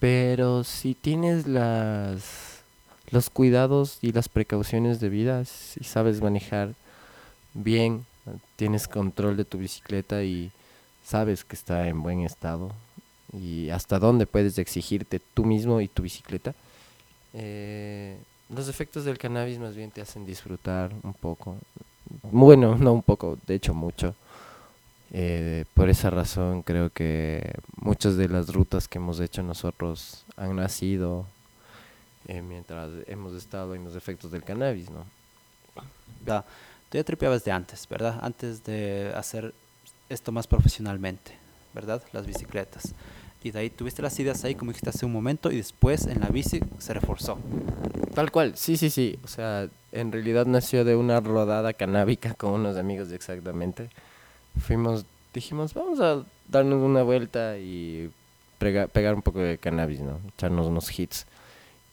Pero si tienes las los cuidados y las precauciones debidas y sabes manejar bien, tienes control de tu bicicleta y sabes que está en buen estado y hasta dónde puedes exigirte tú mismo y tu bicicleta, eh, los efectos del cannabis más bien te hacen disfrutar un poco. Bueno, no un poco, de hecho mucho. Eh, por esa razón creo que muchas de las rutas que hemos hecho nosotros han nacido eh, mientras hemos estado en los efectos del cannabis, ¿no? Ya, tú ya tripeabas de antes, ¿verdad? Antes de hacer esto más profesionalmente, ¿verdad? Las bicicletas. Y de ahí tuviste las ideas ahí, como dijiste hace un momento, y después en la bici se reforzó. Tal cual, sí, sí, sí. O sea, en realidad nació de una rodada canábica con unos amigos exactamente fuimos, dijimos, vamos a darnos una vuelta y pegar un poco de cannabis, ¿no? Echarnos unos hits.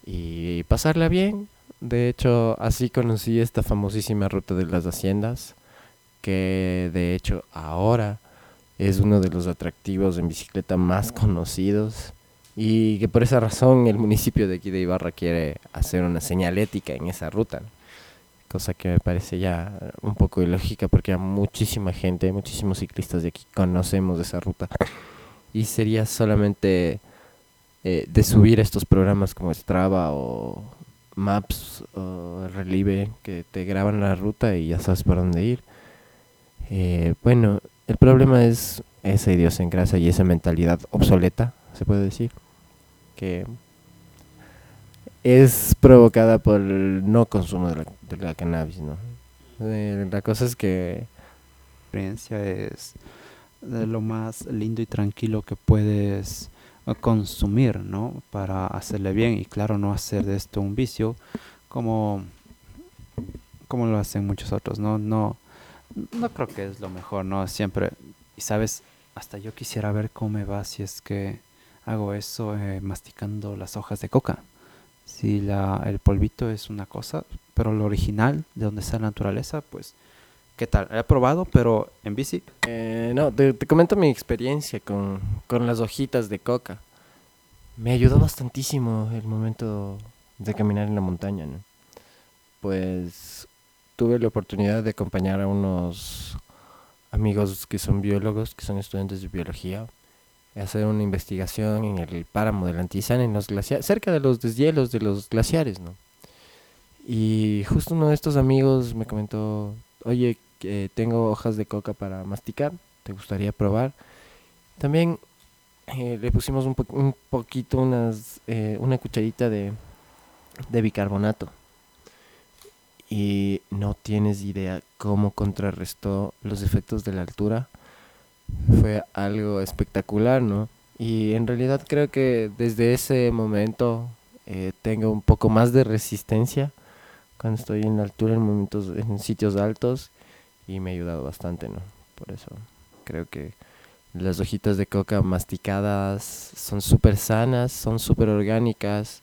y pasarla bien. De hecho, así conocí esta famosísima ruta de las haciendas, que de hecho ahora es uno de los atractivos en bicicleta más conocidos y que por esa razón el municipio de aquí de Ibarra quiere hacer una señalética en esa ruta, cosa que me parece ya un poco ilógica porque a muchísima gente, muchísimos ciclistas de aquí conocemos esa ruta y sería solamente eh, de subir estos programas como Strava o Maps o Relive que te graban la ruta y ya sabes por dónde ir. Eh, bueno, el problema es esa idiosincrasia y esa mentalidad obsoleta, se puede decir que es provocada por el no consumo de la, cannabis, ¿no? Eh, la cosa es que La experiencia es de lo más lindo y tranquilo que puedes eh, consumir, ¿no? Para hacerle bien y claro, no hacer de esto un vicio como, como lo hacen muchos otros, ¿no? No, no creo que es lo mejor, ¿no? Siempre, y sabes, hasta yo quisiera ver cómo me va si es que hago eso eh, masticando las hojas de coca. Si la, el polvito es una cosa, pero lo original, de donde está la naturaleza, pues, ¿qué tal? He probado, pero en bici, Eh, no, te, comento mi experiencia con, con las hojitas de coca. Me ayudó bastantísimo el momento de caminar en la montaña, ¿no? Pues tuve la oportunidad de acompañar a unos amigos que son biólogos, que son estudiantes de biología, hacer una investigación en el páramo del Antizán, en los glaciares, cerca de los deshielos de los glaciares, ¿no? Y justo uno de estos amigos me comentó, oye, tengo hojas de coca para masticar, ¿te gustaría probar? También eh, le pusimos un, un poquito, unas, eh, una cucharita de, de bicarbonato. Y no tienes idea cómo contrarrestó los efectos de la altura. Fue algo espectacular, ¿no? Y en realidad creo que desde ese momento eh, tengo un poco más de resistencia cuando estoy en la altura, en momentos, en sitios altos, y me ha ayudado bastante, ¿no? Por eso creo que las hojitas de coca masticadas son súper sanas, son súper orgánicas,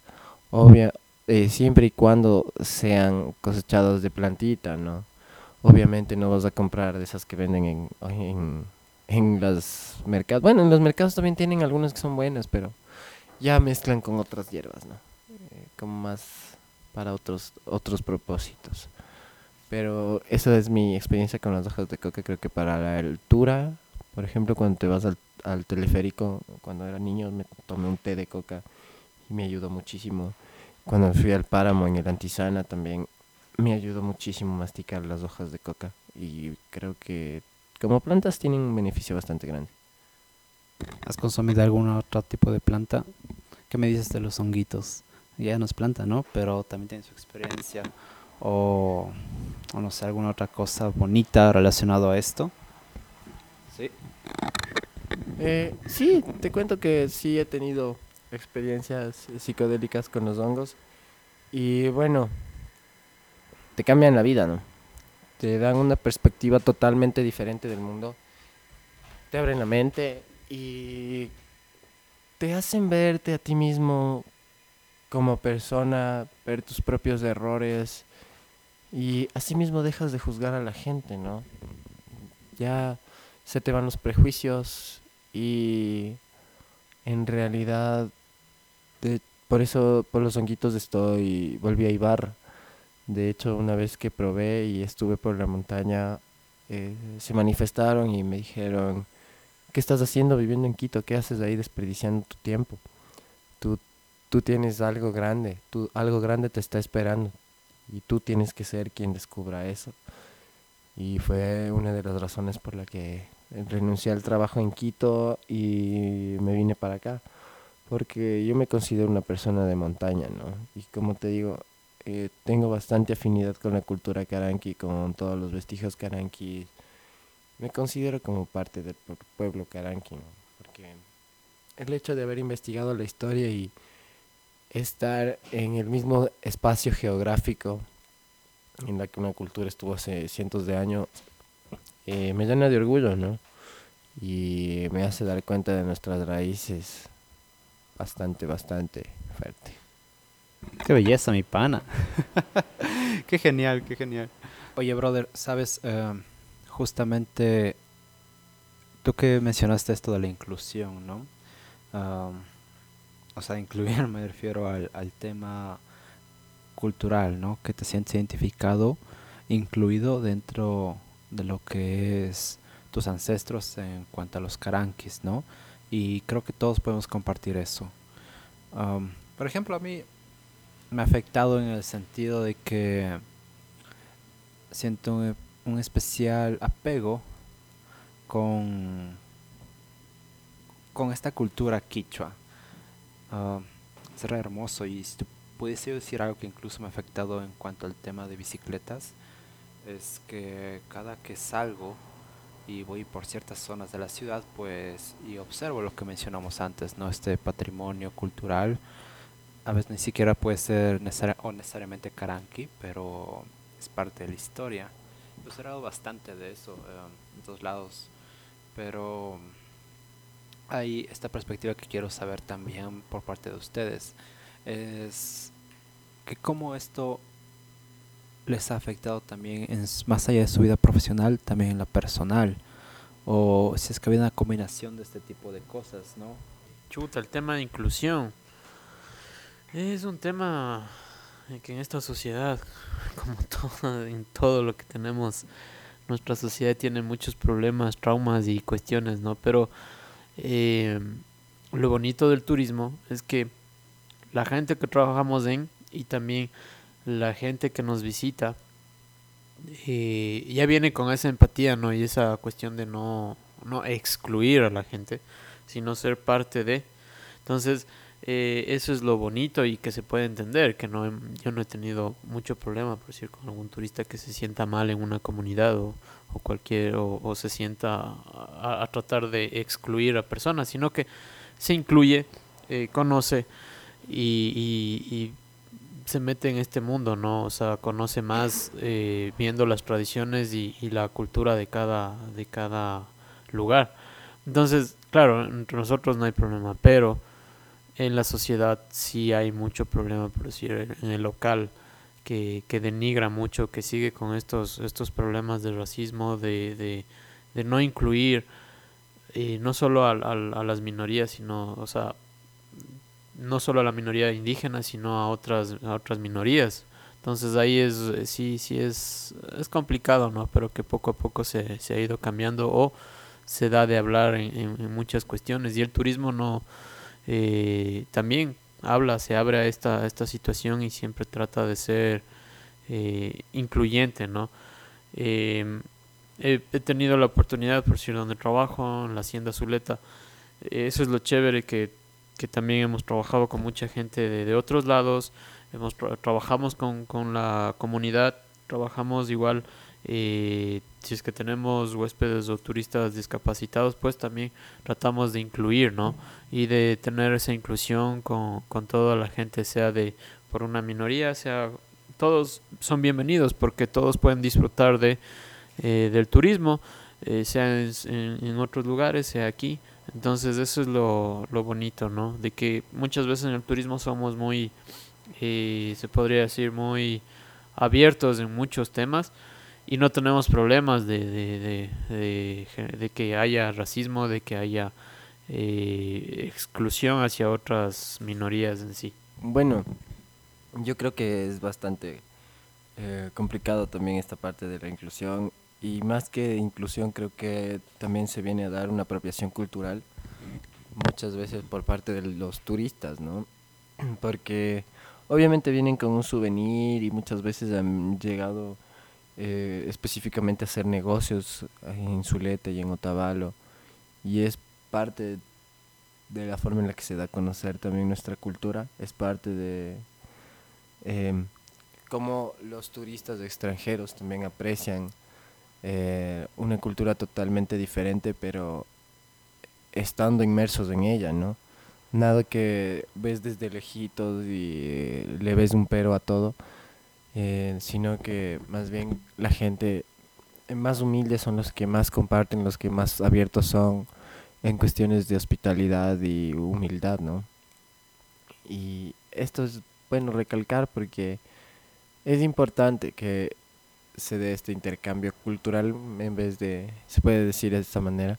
obvia, eh, siempre y cuando sean cosechadas de plantita, ¿no? Obviamente no vas a comprar de esas que venden en, en, en los mercados. Bueno, en los mercados también tienen algunas que son buenas, pero ya mezclan con otras hierbas, ¿no? Eh, como más para otros otros propósitos. Pero esa es mi experiencia con las hojas de coca. Creo que para la altura, por ejemplo, cuando te vas al, al teleférico, cuando era niño me tomé un té de coca y me ayudó muchísimo. Cuando fui al páramo en el Antisana también me ayudó muchísimo masticar las hojas de coca. Y creo que como plantas tienen un beneficio bastante grande. ¿has consumido algún otro tipo de planta? ¿Qué me dices de los honguitos? Ya no es planta, ¿no? Pero también tiene su experiencia. O, o no sé, alguna otra cosa bonita relacionada a esto. Sí. Eh, sí, te cuento que sí he tenido experiencias psicodélicas con los hongos. Y bueno, te cambian la vida, ¿no? Te dan una perspectiva totalmente diferente del mundo. Te abren la mente y te hacen verte a ti mismo como persona, ver tus propios errores. Y asimismo dejas de juzgar a la gente, ¿no? Ya se te van los prejuicios y en realidad por eso por los honguitos estoy volví a Ibarra de hecho una vez que probé y estuve por la montaña eh, se manifestaron y me dijeron ¿qué estás haciendo viviendo en Quito? ¿qué haces ahí desperdiciando tu tiempo? tú, tú tienes algo grande tú, algo grande te está esperando y tú tienes que ser quien descubra eso y fue una de las razones por la que renuncié al trabajo en Quito y me vine para acá. Porque yo me considero una persona de montaña, ¿no? Y como te digo, eh, tengo bastante afinidad con la cultura caranqui, con todos los vestigios caranqui. Me considero como parte del pu- pueblo caranqui, ¿no? Porque el hecho de haber investigado la historia y estar en el mismo espacio geográfico en la que una cultura estuvo hace cientos de años, eh, me llena de orgullo, ¿no? Y me hace dar cuenta de nuestras raíces bastante, bastante fuerte. Qué belleza, mi pana. qué genial, qué genial. Oye, brother, sabes, eh, justamente tú que mencionaste esto de la inclusión, ¿no? O sea, incluir me refiero al, al, tema cultural, ¿no? Que te sientes identificado, incluido dentro de lo que es tus ancestros en cuanto a los caranquis, ¿no? Y creo que todos podemos compartir eso. Um, por ejemplo, a mí me ha afectado en el sentido de que siento un, un especial apego con, con esta cultura quichua. Uh, será hermoso y si pudiese decir algo que incluso me ha afectado en cuanto al tema de bicicletas, es que cada que salgo y voy por ciertas zonas de la ciudad, pues, y observo lo que mencionamos antes, ¿no? Este patrimonio cultural, a veces ni siquiera puede ser o necesariamente caranqui, pero es parte de la historia. He observado bastante de eso eh, en todos lados, pero hay esta perspectiva que quiero saber también por parte de ustedes, es que cómo esto les ha afectado también en, más allá de su vida profesional, también en la personal. O si es que había una combinación de este tipo de cosas, ¿no? Chuta, el tema de inclusión. Es un tema que en esta sociedad, como todo, en todo lo que tenemos, nuestra sociedad tiene muchos problemas, traumas y cuestiones, ¿no? Pero eh, lo bonito del turismo es que la gente que trabajamos en y también la gente que nos visita eh, ya viene con esa empatía, ¿no? Y esa cuestión de no, no excluir a la gente, sino ser parte de. Entonces, eh, eso es lo bonito y que se puede entender, que no yo no he tenido mucho problema, por decir, con algún turista que se sienta mal en una comunidad o, o cualquier, o, se sienta a, tratar de excluir a personas, sino que se incluye, eh, conoce y, se mete en este mundo, ¿no? O sea, conoce más eh, viendo las tradiciones y, la cultura de cada, de cada lugar. Entonces, claro, entre nosotros no hay problema, pero en la sociedad sí hay mucho problema, por decir, en el local, que, que denigra mucho, que sigue con estos, estos problemas de racismo, de, de, de no incluir eh, no solo a, a las minorías, sino, o sea, no solo a la minoría indígena, sino a otras, a otras minorías. Entonces ahí es, eh, sí, sí es, es complicado, ¿no? Pero que poco a poco se, se ha ido cambiando o se da de hablar en, muchas cuestiones. Y el turismo no, eh, también habla, se abre a esta, esta situación y siempre trata de ser eh, incluyente, ¿no? he, he, tenido la oportunidad, por decir, donde trabajo, en la Hacienda Zuleta, eso es lo chévere que que también hemos trabajado con mucha gente de, otros lados, hemos trabajamos con, con, la comunidad, trabajamos igual, eh, si es que tenemos huéspedes o turistas discapacitados, pues también tratamos de incluir, ¿no? Y de tener esa inclusión con, con toda la gente, sea de por una minoría, sea todos son bienvenidos porque todos pueden disfrutar de eh, del turismo, eh, sea en, otros lugares, sea aquí. Entonces eso es lo, lo bonito, ¿no? De que muchas veces en el turismo somos muy, eh, se podría decir, muy abiertos en muchos temas y no tenemos problemas de, de, de, que haya racismo, de que haya eh, exclusión hacia otras minorías en sí. Bueno, yo creo que es bastante eh, complicado también esta parte de la inclusión y más que inclusión creo que también se viene a dar una apropiación cultural muchas veces por parte de los turistas, ¿no? Porque obviamente vienen con un souvenir y muchas veces han llegado eh, específicamente hacer negocios en Zuleta y en Otavalo y es parte de la forma en la que se da a conocer también nuestra cultura, es parte de eh, cómo los turistas extranjeros también aprecian eh, una cultura totalmente diferente, pero estando inmersos en ella, ¿no? Nada que ves desde lejitos y le ves un pero a todo, eh, sino que más bien la gente más humilde son los que más comparten, los que más abiertos son en cuestiones de hospitalidad y humildad, ¿no? Y esto es bueno recalcar porque es importante que se dé este intercambio cultural en vez de, se puede decir de esta manera,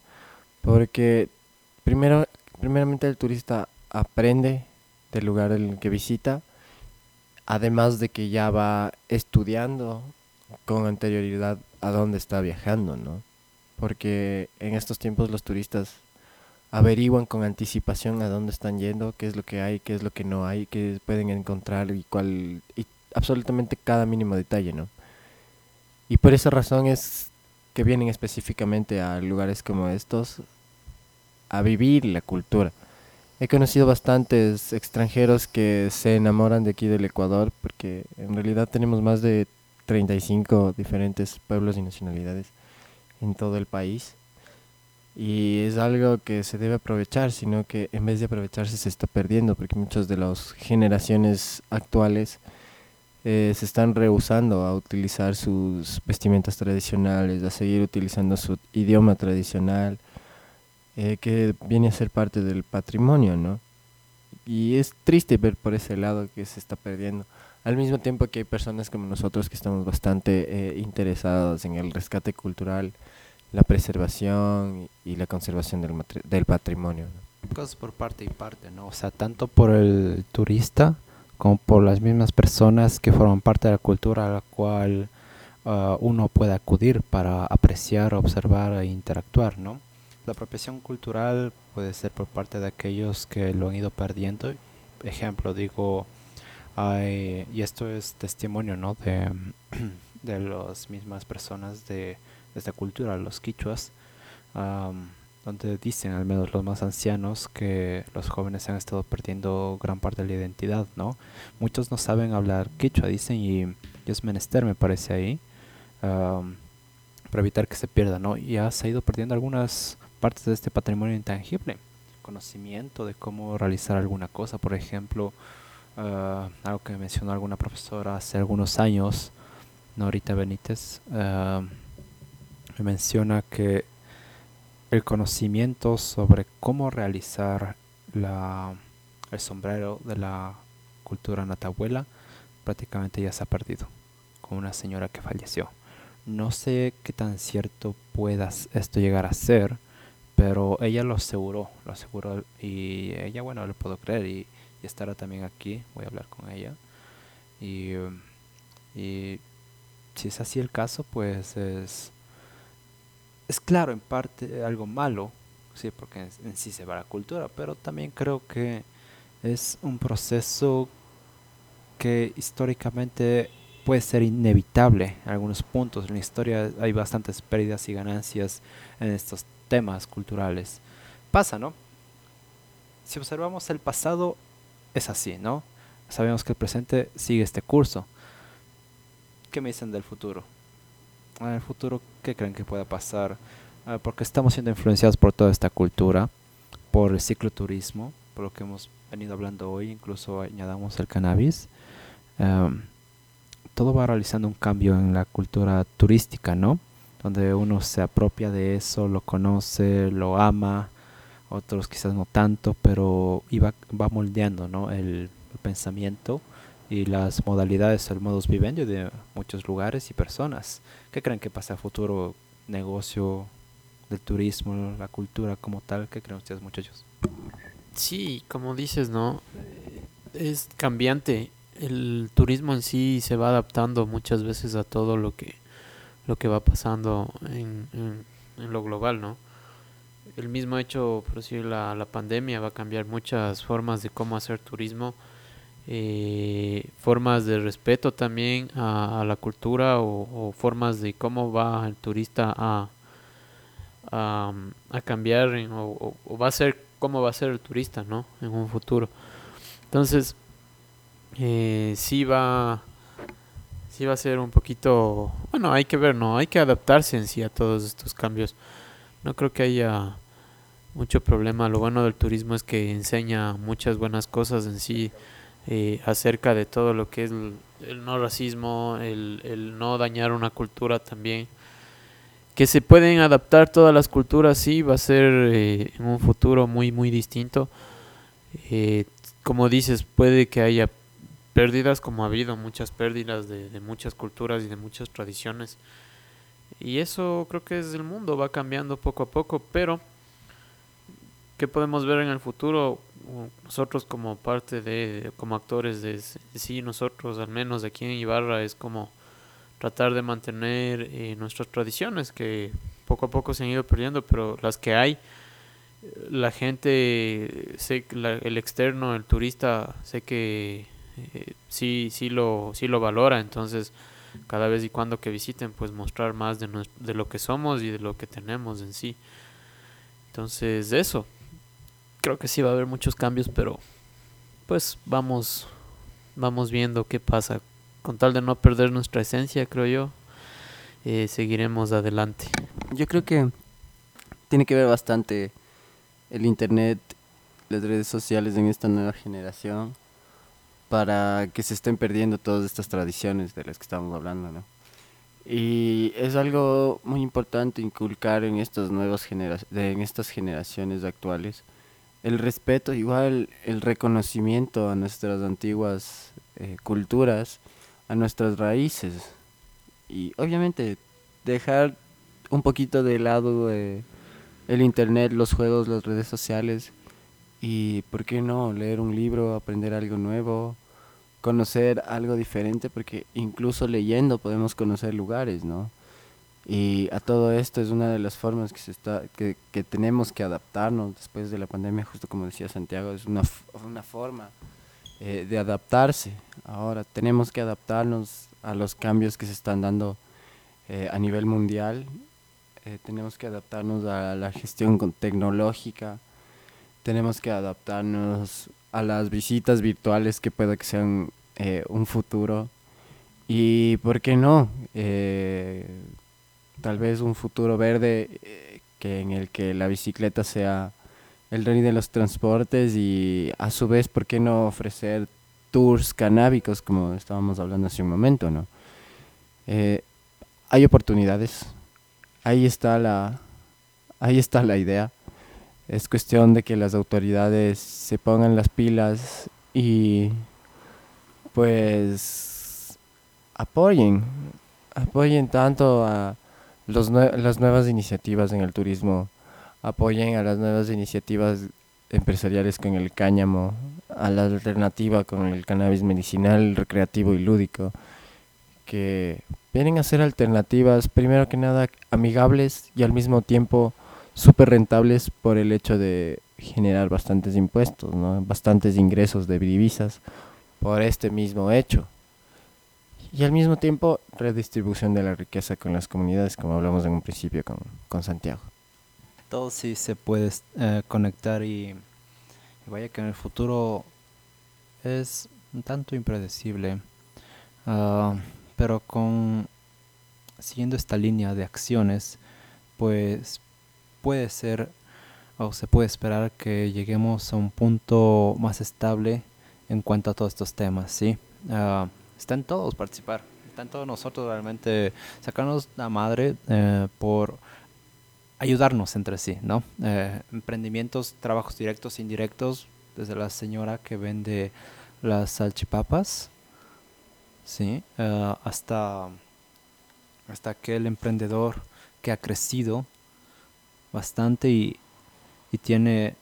porque primero, primeramente el turista aprende del lugar en el que visita, además de que ya va estudiando con anterioridad a dónde está viajando, ¿no? Porque en estos tiempos los turistas averiguan con anticipación a dónde están yendo, qué es lo que hay, qué es lo que no hay, qué pueden encontrar y cuál y absolutamente cada mínimo detalle, ¿no? Y por esa razón es que vienen específicamente a lugares como estos a vivir la cultura. He conocido bastantes extranjeros que se enamoran de aquí del Ecuador porque en realidad tenemos más de 35 diferentes pueblos y nacionalidades en todo el país. Y es algo que se debe aprovechar, sino que en vez de aprovecharse se está perdiendo porque muchas de las generaciones actuales eh, se están rehusando a utilizar sus vestimentas tradicionales, a seguir utilizando su idioma tradicional, eh, que viene a ser parte del patrimonio, ¿no? Y es triste ver por ese lado que se está perdiendo. Al mismo tiempo que hay personas como nosotros que estamos bastante eh, interesados en el rescate cultural, la preservación y la conservación del, del patrimonio. Cosas por parte y parte, ¿no? O sea, tanto por el turista como por las mismas personas que forman parte de la cultura a la cual uh, uno puede acudir para apreciar, observar e interactuar, ¿no? La apropiación cultural puede ser por parte de aquellos que lo han ido perdiendo. Ejemplo, digo, hay, y esto es testimonio, ¿no? De, de las mismas personas de, esta cultura, los quichuas, um, donde dicen, al menos los más ancianos, que los jóvenes han estado perdiendo gran parte de la identidad, ¿no? Muchos no saben hablar quichua, dicen, y, es menester, me parece ahí, um, para evitar que se pierda, ¿no? Y ha se ha ido perdiendo algunas partes de este patrimonio intangible, conocimiento de cómo realizar alguna cosa, por ejemplo, uh, algo que mencionó alguna profesora hace algunos años, Norita Benítez, uh, me menciona que el conocimiento sobre cómo realizar la, el sombrero de la cultura natabuela prácticamente ya se ha perdido con una señora que falleció. No sé qué tan cierto pueda esto llegar a ser, pero ella lo aseguró, lo aseguró y ella, bueno, le puedo creer y, estará también aquí, voy a hablar con ella. Y, y si es así el caso, pues es es claro en parte algo malo, sí, porque en, sí se va la cultura, pero también creo que es un proceso que históricamente puede ser inevitable en algunos puntos. En la historia hay bastantes pérdidas y ganancias en estos temas culturales. Pasa, ¿no? Si observamos el pasado, es así, ¿no? Sabemos que el presente sigue este curso. ¿Qué me dicen del futuro? en el futuro, ¿qué creen que pueda pasar? Ah, porque estamos siendo influenciados por toda esta cultura, por el cicloturismo, por lo que hemos venido hablando hoy, incluso añadamos el cannabis. todo va realizando un cambio en la cultura turística, ¿no? Donde uno se apropia de eso, lo conoce, lo ama, otros quizás no tanto, pero iba, va moldeando, ¿no? el pensamiento y las modalidades, el modus vivendi de muchos lugares y personas. ¿Qué creen que pasa a futuro? Negocio del turismo, la cultura como tal. ¿Qué creen ustedes, muchachos? Sí, como dices, ¿no? Es cambiante. El turismo en sí se va adaptando muchas veces a todo lo que, lo que va pasando en, en, lo global, ¿no? El mismo hecho, por decir, la, la pandemia va a cambiar muchas formas de cómo hacer turismo eh, formas de respeto también a, la cultura o, formas de cómo va el turista a, a, cambiar o, va a ser cómo va a ser el turista no en un futuro entonces eh, sí va sí va a ser un poquito bueno hay que ver no hay que adaptarse en sí a todos estos cambios no creo que haya mucho problema lo bueno del turismo es que enseña muchas buenas cosas en sí eh, acerca de todo lo que es el, no racismo, el, el, no dañar una cultura también. Que se pueden adaptar todas las culturas, sí, va a ser eh, en un futuro muy, muy distinto. Eh, como dices, puede que haya pérdidas como ha habido muchas pérdidas de, muchas culturas y de muchas tradiciones. Y eso creo que es el mundo, va cambiando poco a poco, pero ¿qué podemos ver en el futuro? Nosotros como parte de, como actores de sí, nosotros al menos aquí en Ibarra es como tratar de mantener eh, nuestras tradiciones que poco a poco se han ido perdiendo, pero las que hay, la gente, el externo, el turista, sé que eh, sí, sí, lo, sí lo valora, entonces cada vez y cuando que visiten, pues mostrar más de, de lo que somos y de lo que tenemos en sí. Entonces, eso. Creo que sí va a haber muchos cambios, pero pues vamos, vamos viendo qué pasa. Con tal de no perder nuestra esencia, creo yo, eh, seguiremos adelante. Yo creo que tiene que ver bastante el internet, las redes sociales en esta nueva generación para que se estén perdiendo todas estas tradiciones de las que estamos hablando, ¿no? Y es algo muy importante inculcar en estas nuevas generaciones, en estas generaciones actuales, el respeto, igual el reconocimiento a nuestras antiguas eh, culturas, a nuestras raíces. Y obviamente dejar un poquito de lado eh, el internet, los juegos, las redes sociales y, ¿por qué no?, leer un libro, aprender algo nuevo, conocer algo diferente, porque incluso leyendo podemos conocer lugares, ¿no? Y a todo esto es una de las formas que, se está, que, que tenemos que adaptarnos después de la pandemia, justo como decía Santiago, es una, una forma eh, de adaptarse. Ahora tenemos que adaptarnos a los cambios que se están dando eh, a nivel mundial, eh, tenemos que adaptarnos a la gestión tecnológica, tenemos que adaptarnos a las visitas virtuales que pueda que sean un futuro y, ¿por qué no? tal vez un futuro verde que en el que la bicicleta sea el rey de los transportes y a su vez, ¿por qué no ofrecer tours canábicos como estábamos hablando hace un momento, ¿no? Eh, hay oportunidades, ahí está la, ahí está la idea. Es cuestión de que las autoridades se pongan las pilas y pues apoyen, apoyen tanto a los las nuevas iniciativas en el turismo apoyen a las nuevas iniciativas empresariales con el cáñamo, a la alternativa con el cannabis medicinal, recreativo y lúdico, que vienen a ser alternativas, primero que nada, amigables y al mismo tiempo súper rentables por el hecho de generar bastantes impuestos, ¿no? bastantes ingresos de divisas por este mismo hecho. Y al mismo tiempo redistribución de la riqueza con las comunidades, como hablamos en un principio con, con Santiago todo sí se puede eh, conectar y, vaya que en el futuro es un tanto impredecible. Ah, pero con siguiendo esta línea de acciones, pues puede ser o se puede esperar que lleguemos a un punto más estable en cuanto a todos estos temas, ¿sí? Uh, está en todos participar, está en todos nosotros realmente sacarnos la madre eh, por ayudarnos entre sí, ¿no? Eh, emprendimientos, trabajos directos, indirectos, desde la señora que vende las salchipapas, ¿sí? Eh, hasta, hasta aquel emprendedor que ha crecido bastante y, y tiene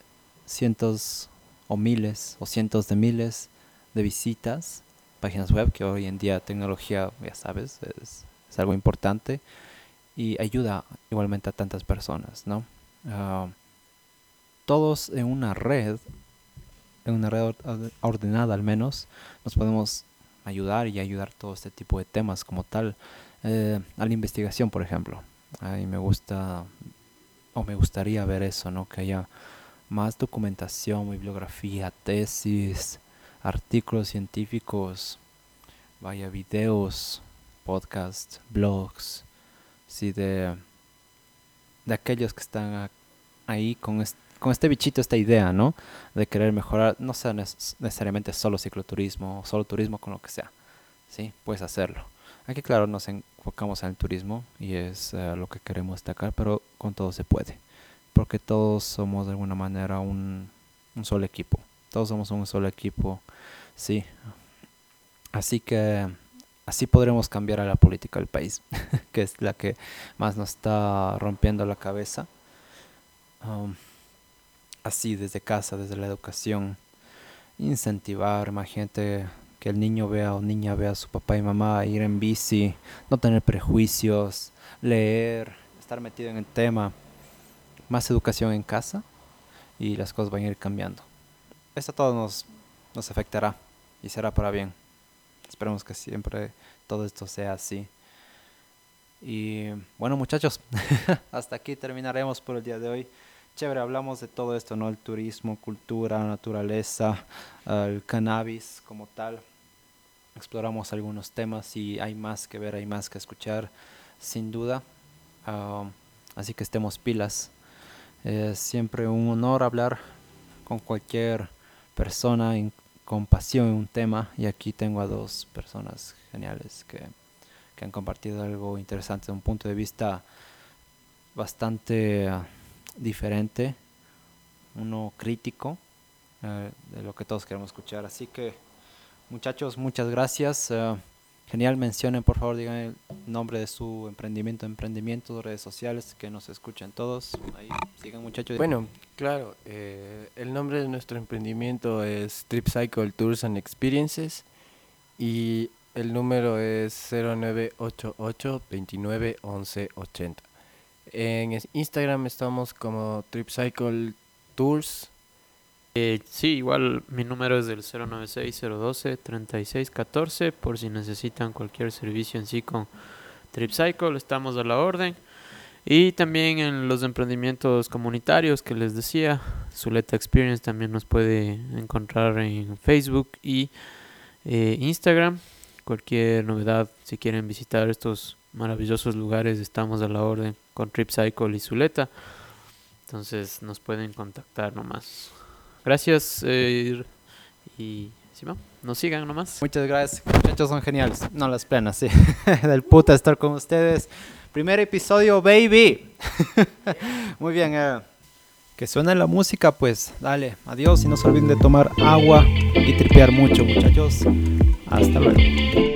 cientos o miles o cientos de miles de visitas, páginas web, que hoy en día tecnología, ya sabes, es, es algo importante y ayuda igualmente a tantas personas, ¿no? Ah, todos en una red, en una red ordenada al menos, nos podemos ayudar y ayudar todo este tipo de temas como tal. Eh, a la investigación, por ejemplo. A mí me gusta o me gustaría ver eso, ¿no? Que haya más documentación, bibliografía, tesis, artículos científicos, vaya videos, podcasts, blogs, sí, de, de aquellos que están ahí con, con este bichito, esta idea, ¿no? De querer mejorar, no sea necesariamente solo cicloturismo o solo turismo con lo que sea, ¿sí? Puedes hacerlo. Aquí, claro, nos enfocamos en el turismo y es eh, lo que queremos destacar, pero con todo se puede, porque todos somos de alguna manera un, un solo equipo, todos somos un solo equipo, sí. Así que así podremos cambiar a la política del país, que es la que más nos está rompiendo la cabeza. Um, así desde casa, desde la educación, incentivar, imagínate que el niño vea o niña vea a su papá y mamá ir en bici, no tener prejuicios, leer, estar metido en el tema, más educación en casa y las cosas van a ir cambiando. Esto todo nos, nos afectará y será para bien. Esperemos que siempre todo esto sea así. Y bueno muchachos, hasta aquí terminaremos por el día de hoy. Chévere, hablamos de todo esto, ¿no? El turismo, cultura, naturaleza, el cannabis como tal. Exploramos algunos temas y hay más que ver, hay más que escuchar, sin duda. Ah, así que estemos pilas. Es siempre un honor hablar con cualquier persona con pasión en un tema y aquí tengo a dos personas geniales que, que han compartido algo interesante de un punto de vista bastante diferente, uno crítico eh, de lo que todos queremos escuchar. Así que muchachos, muchas gracias. Eh, genial, mencionen por favor, digan el nombre de su emprendimiento, emprendimiento, redes sociales, que nos escuchen todos. Ahí, sigan muchachos. Bueno, claro, eh, el nombre de nuestro emprendimiento es Trip Cycle Tours and Experiences y el número es 0988 29 11 80. En Instagram estamos como Trip Cycle Tours. Eh, sí, igual mi número es del 096-012-3614 por si necesitan cualquier servicio en sí con TripCycle, estamos a la orden. Y también en los emprendimientos comunitarios que les decía, Zuleta Experience también nos puede encontrar en Facebook y eh, Instagram. Cualquier novedad, si quieren visitar estos maravillosos lugares, estamos a la orden con TripCycle y Zuleta. Entonces nos pueden contactar nomás. Gracias eh, y si no, nos sigan nomás. Muchas gracias, muchachos son geniales. No las plenas, sí. Del puta estar con ustedes. Primer episodio, baby. Muy bien, eh. que suene la música, pues dale, adiós y no se olviden de tomar agua y tripear mucho, muchachos. Hasta luego.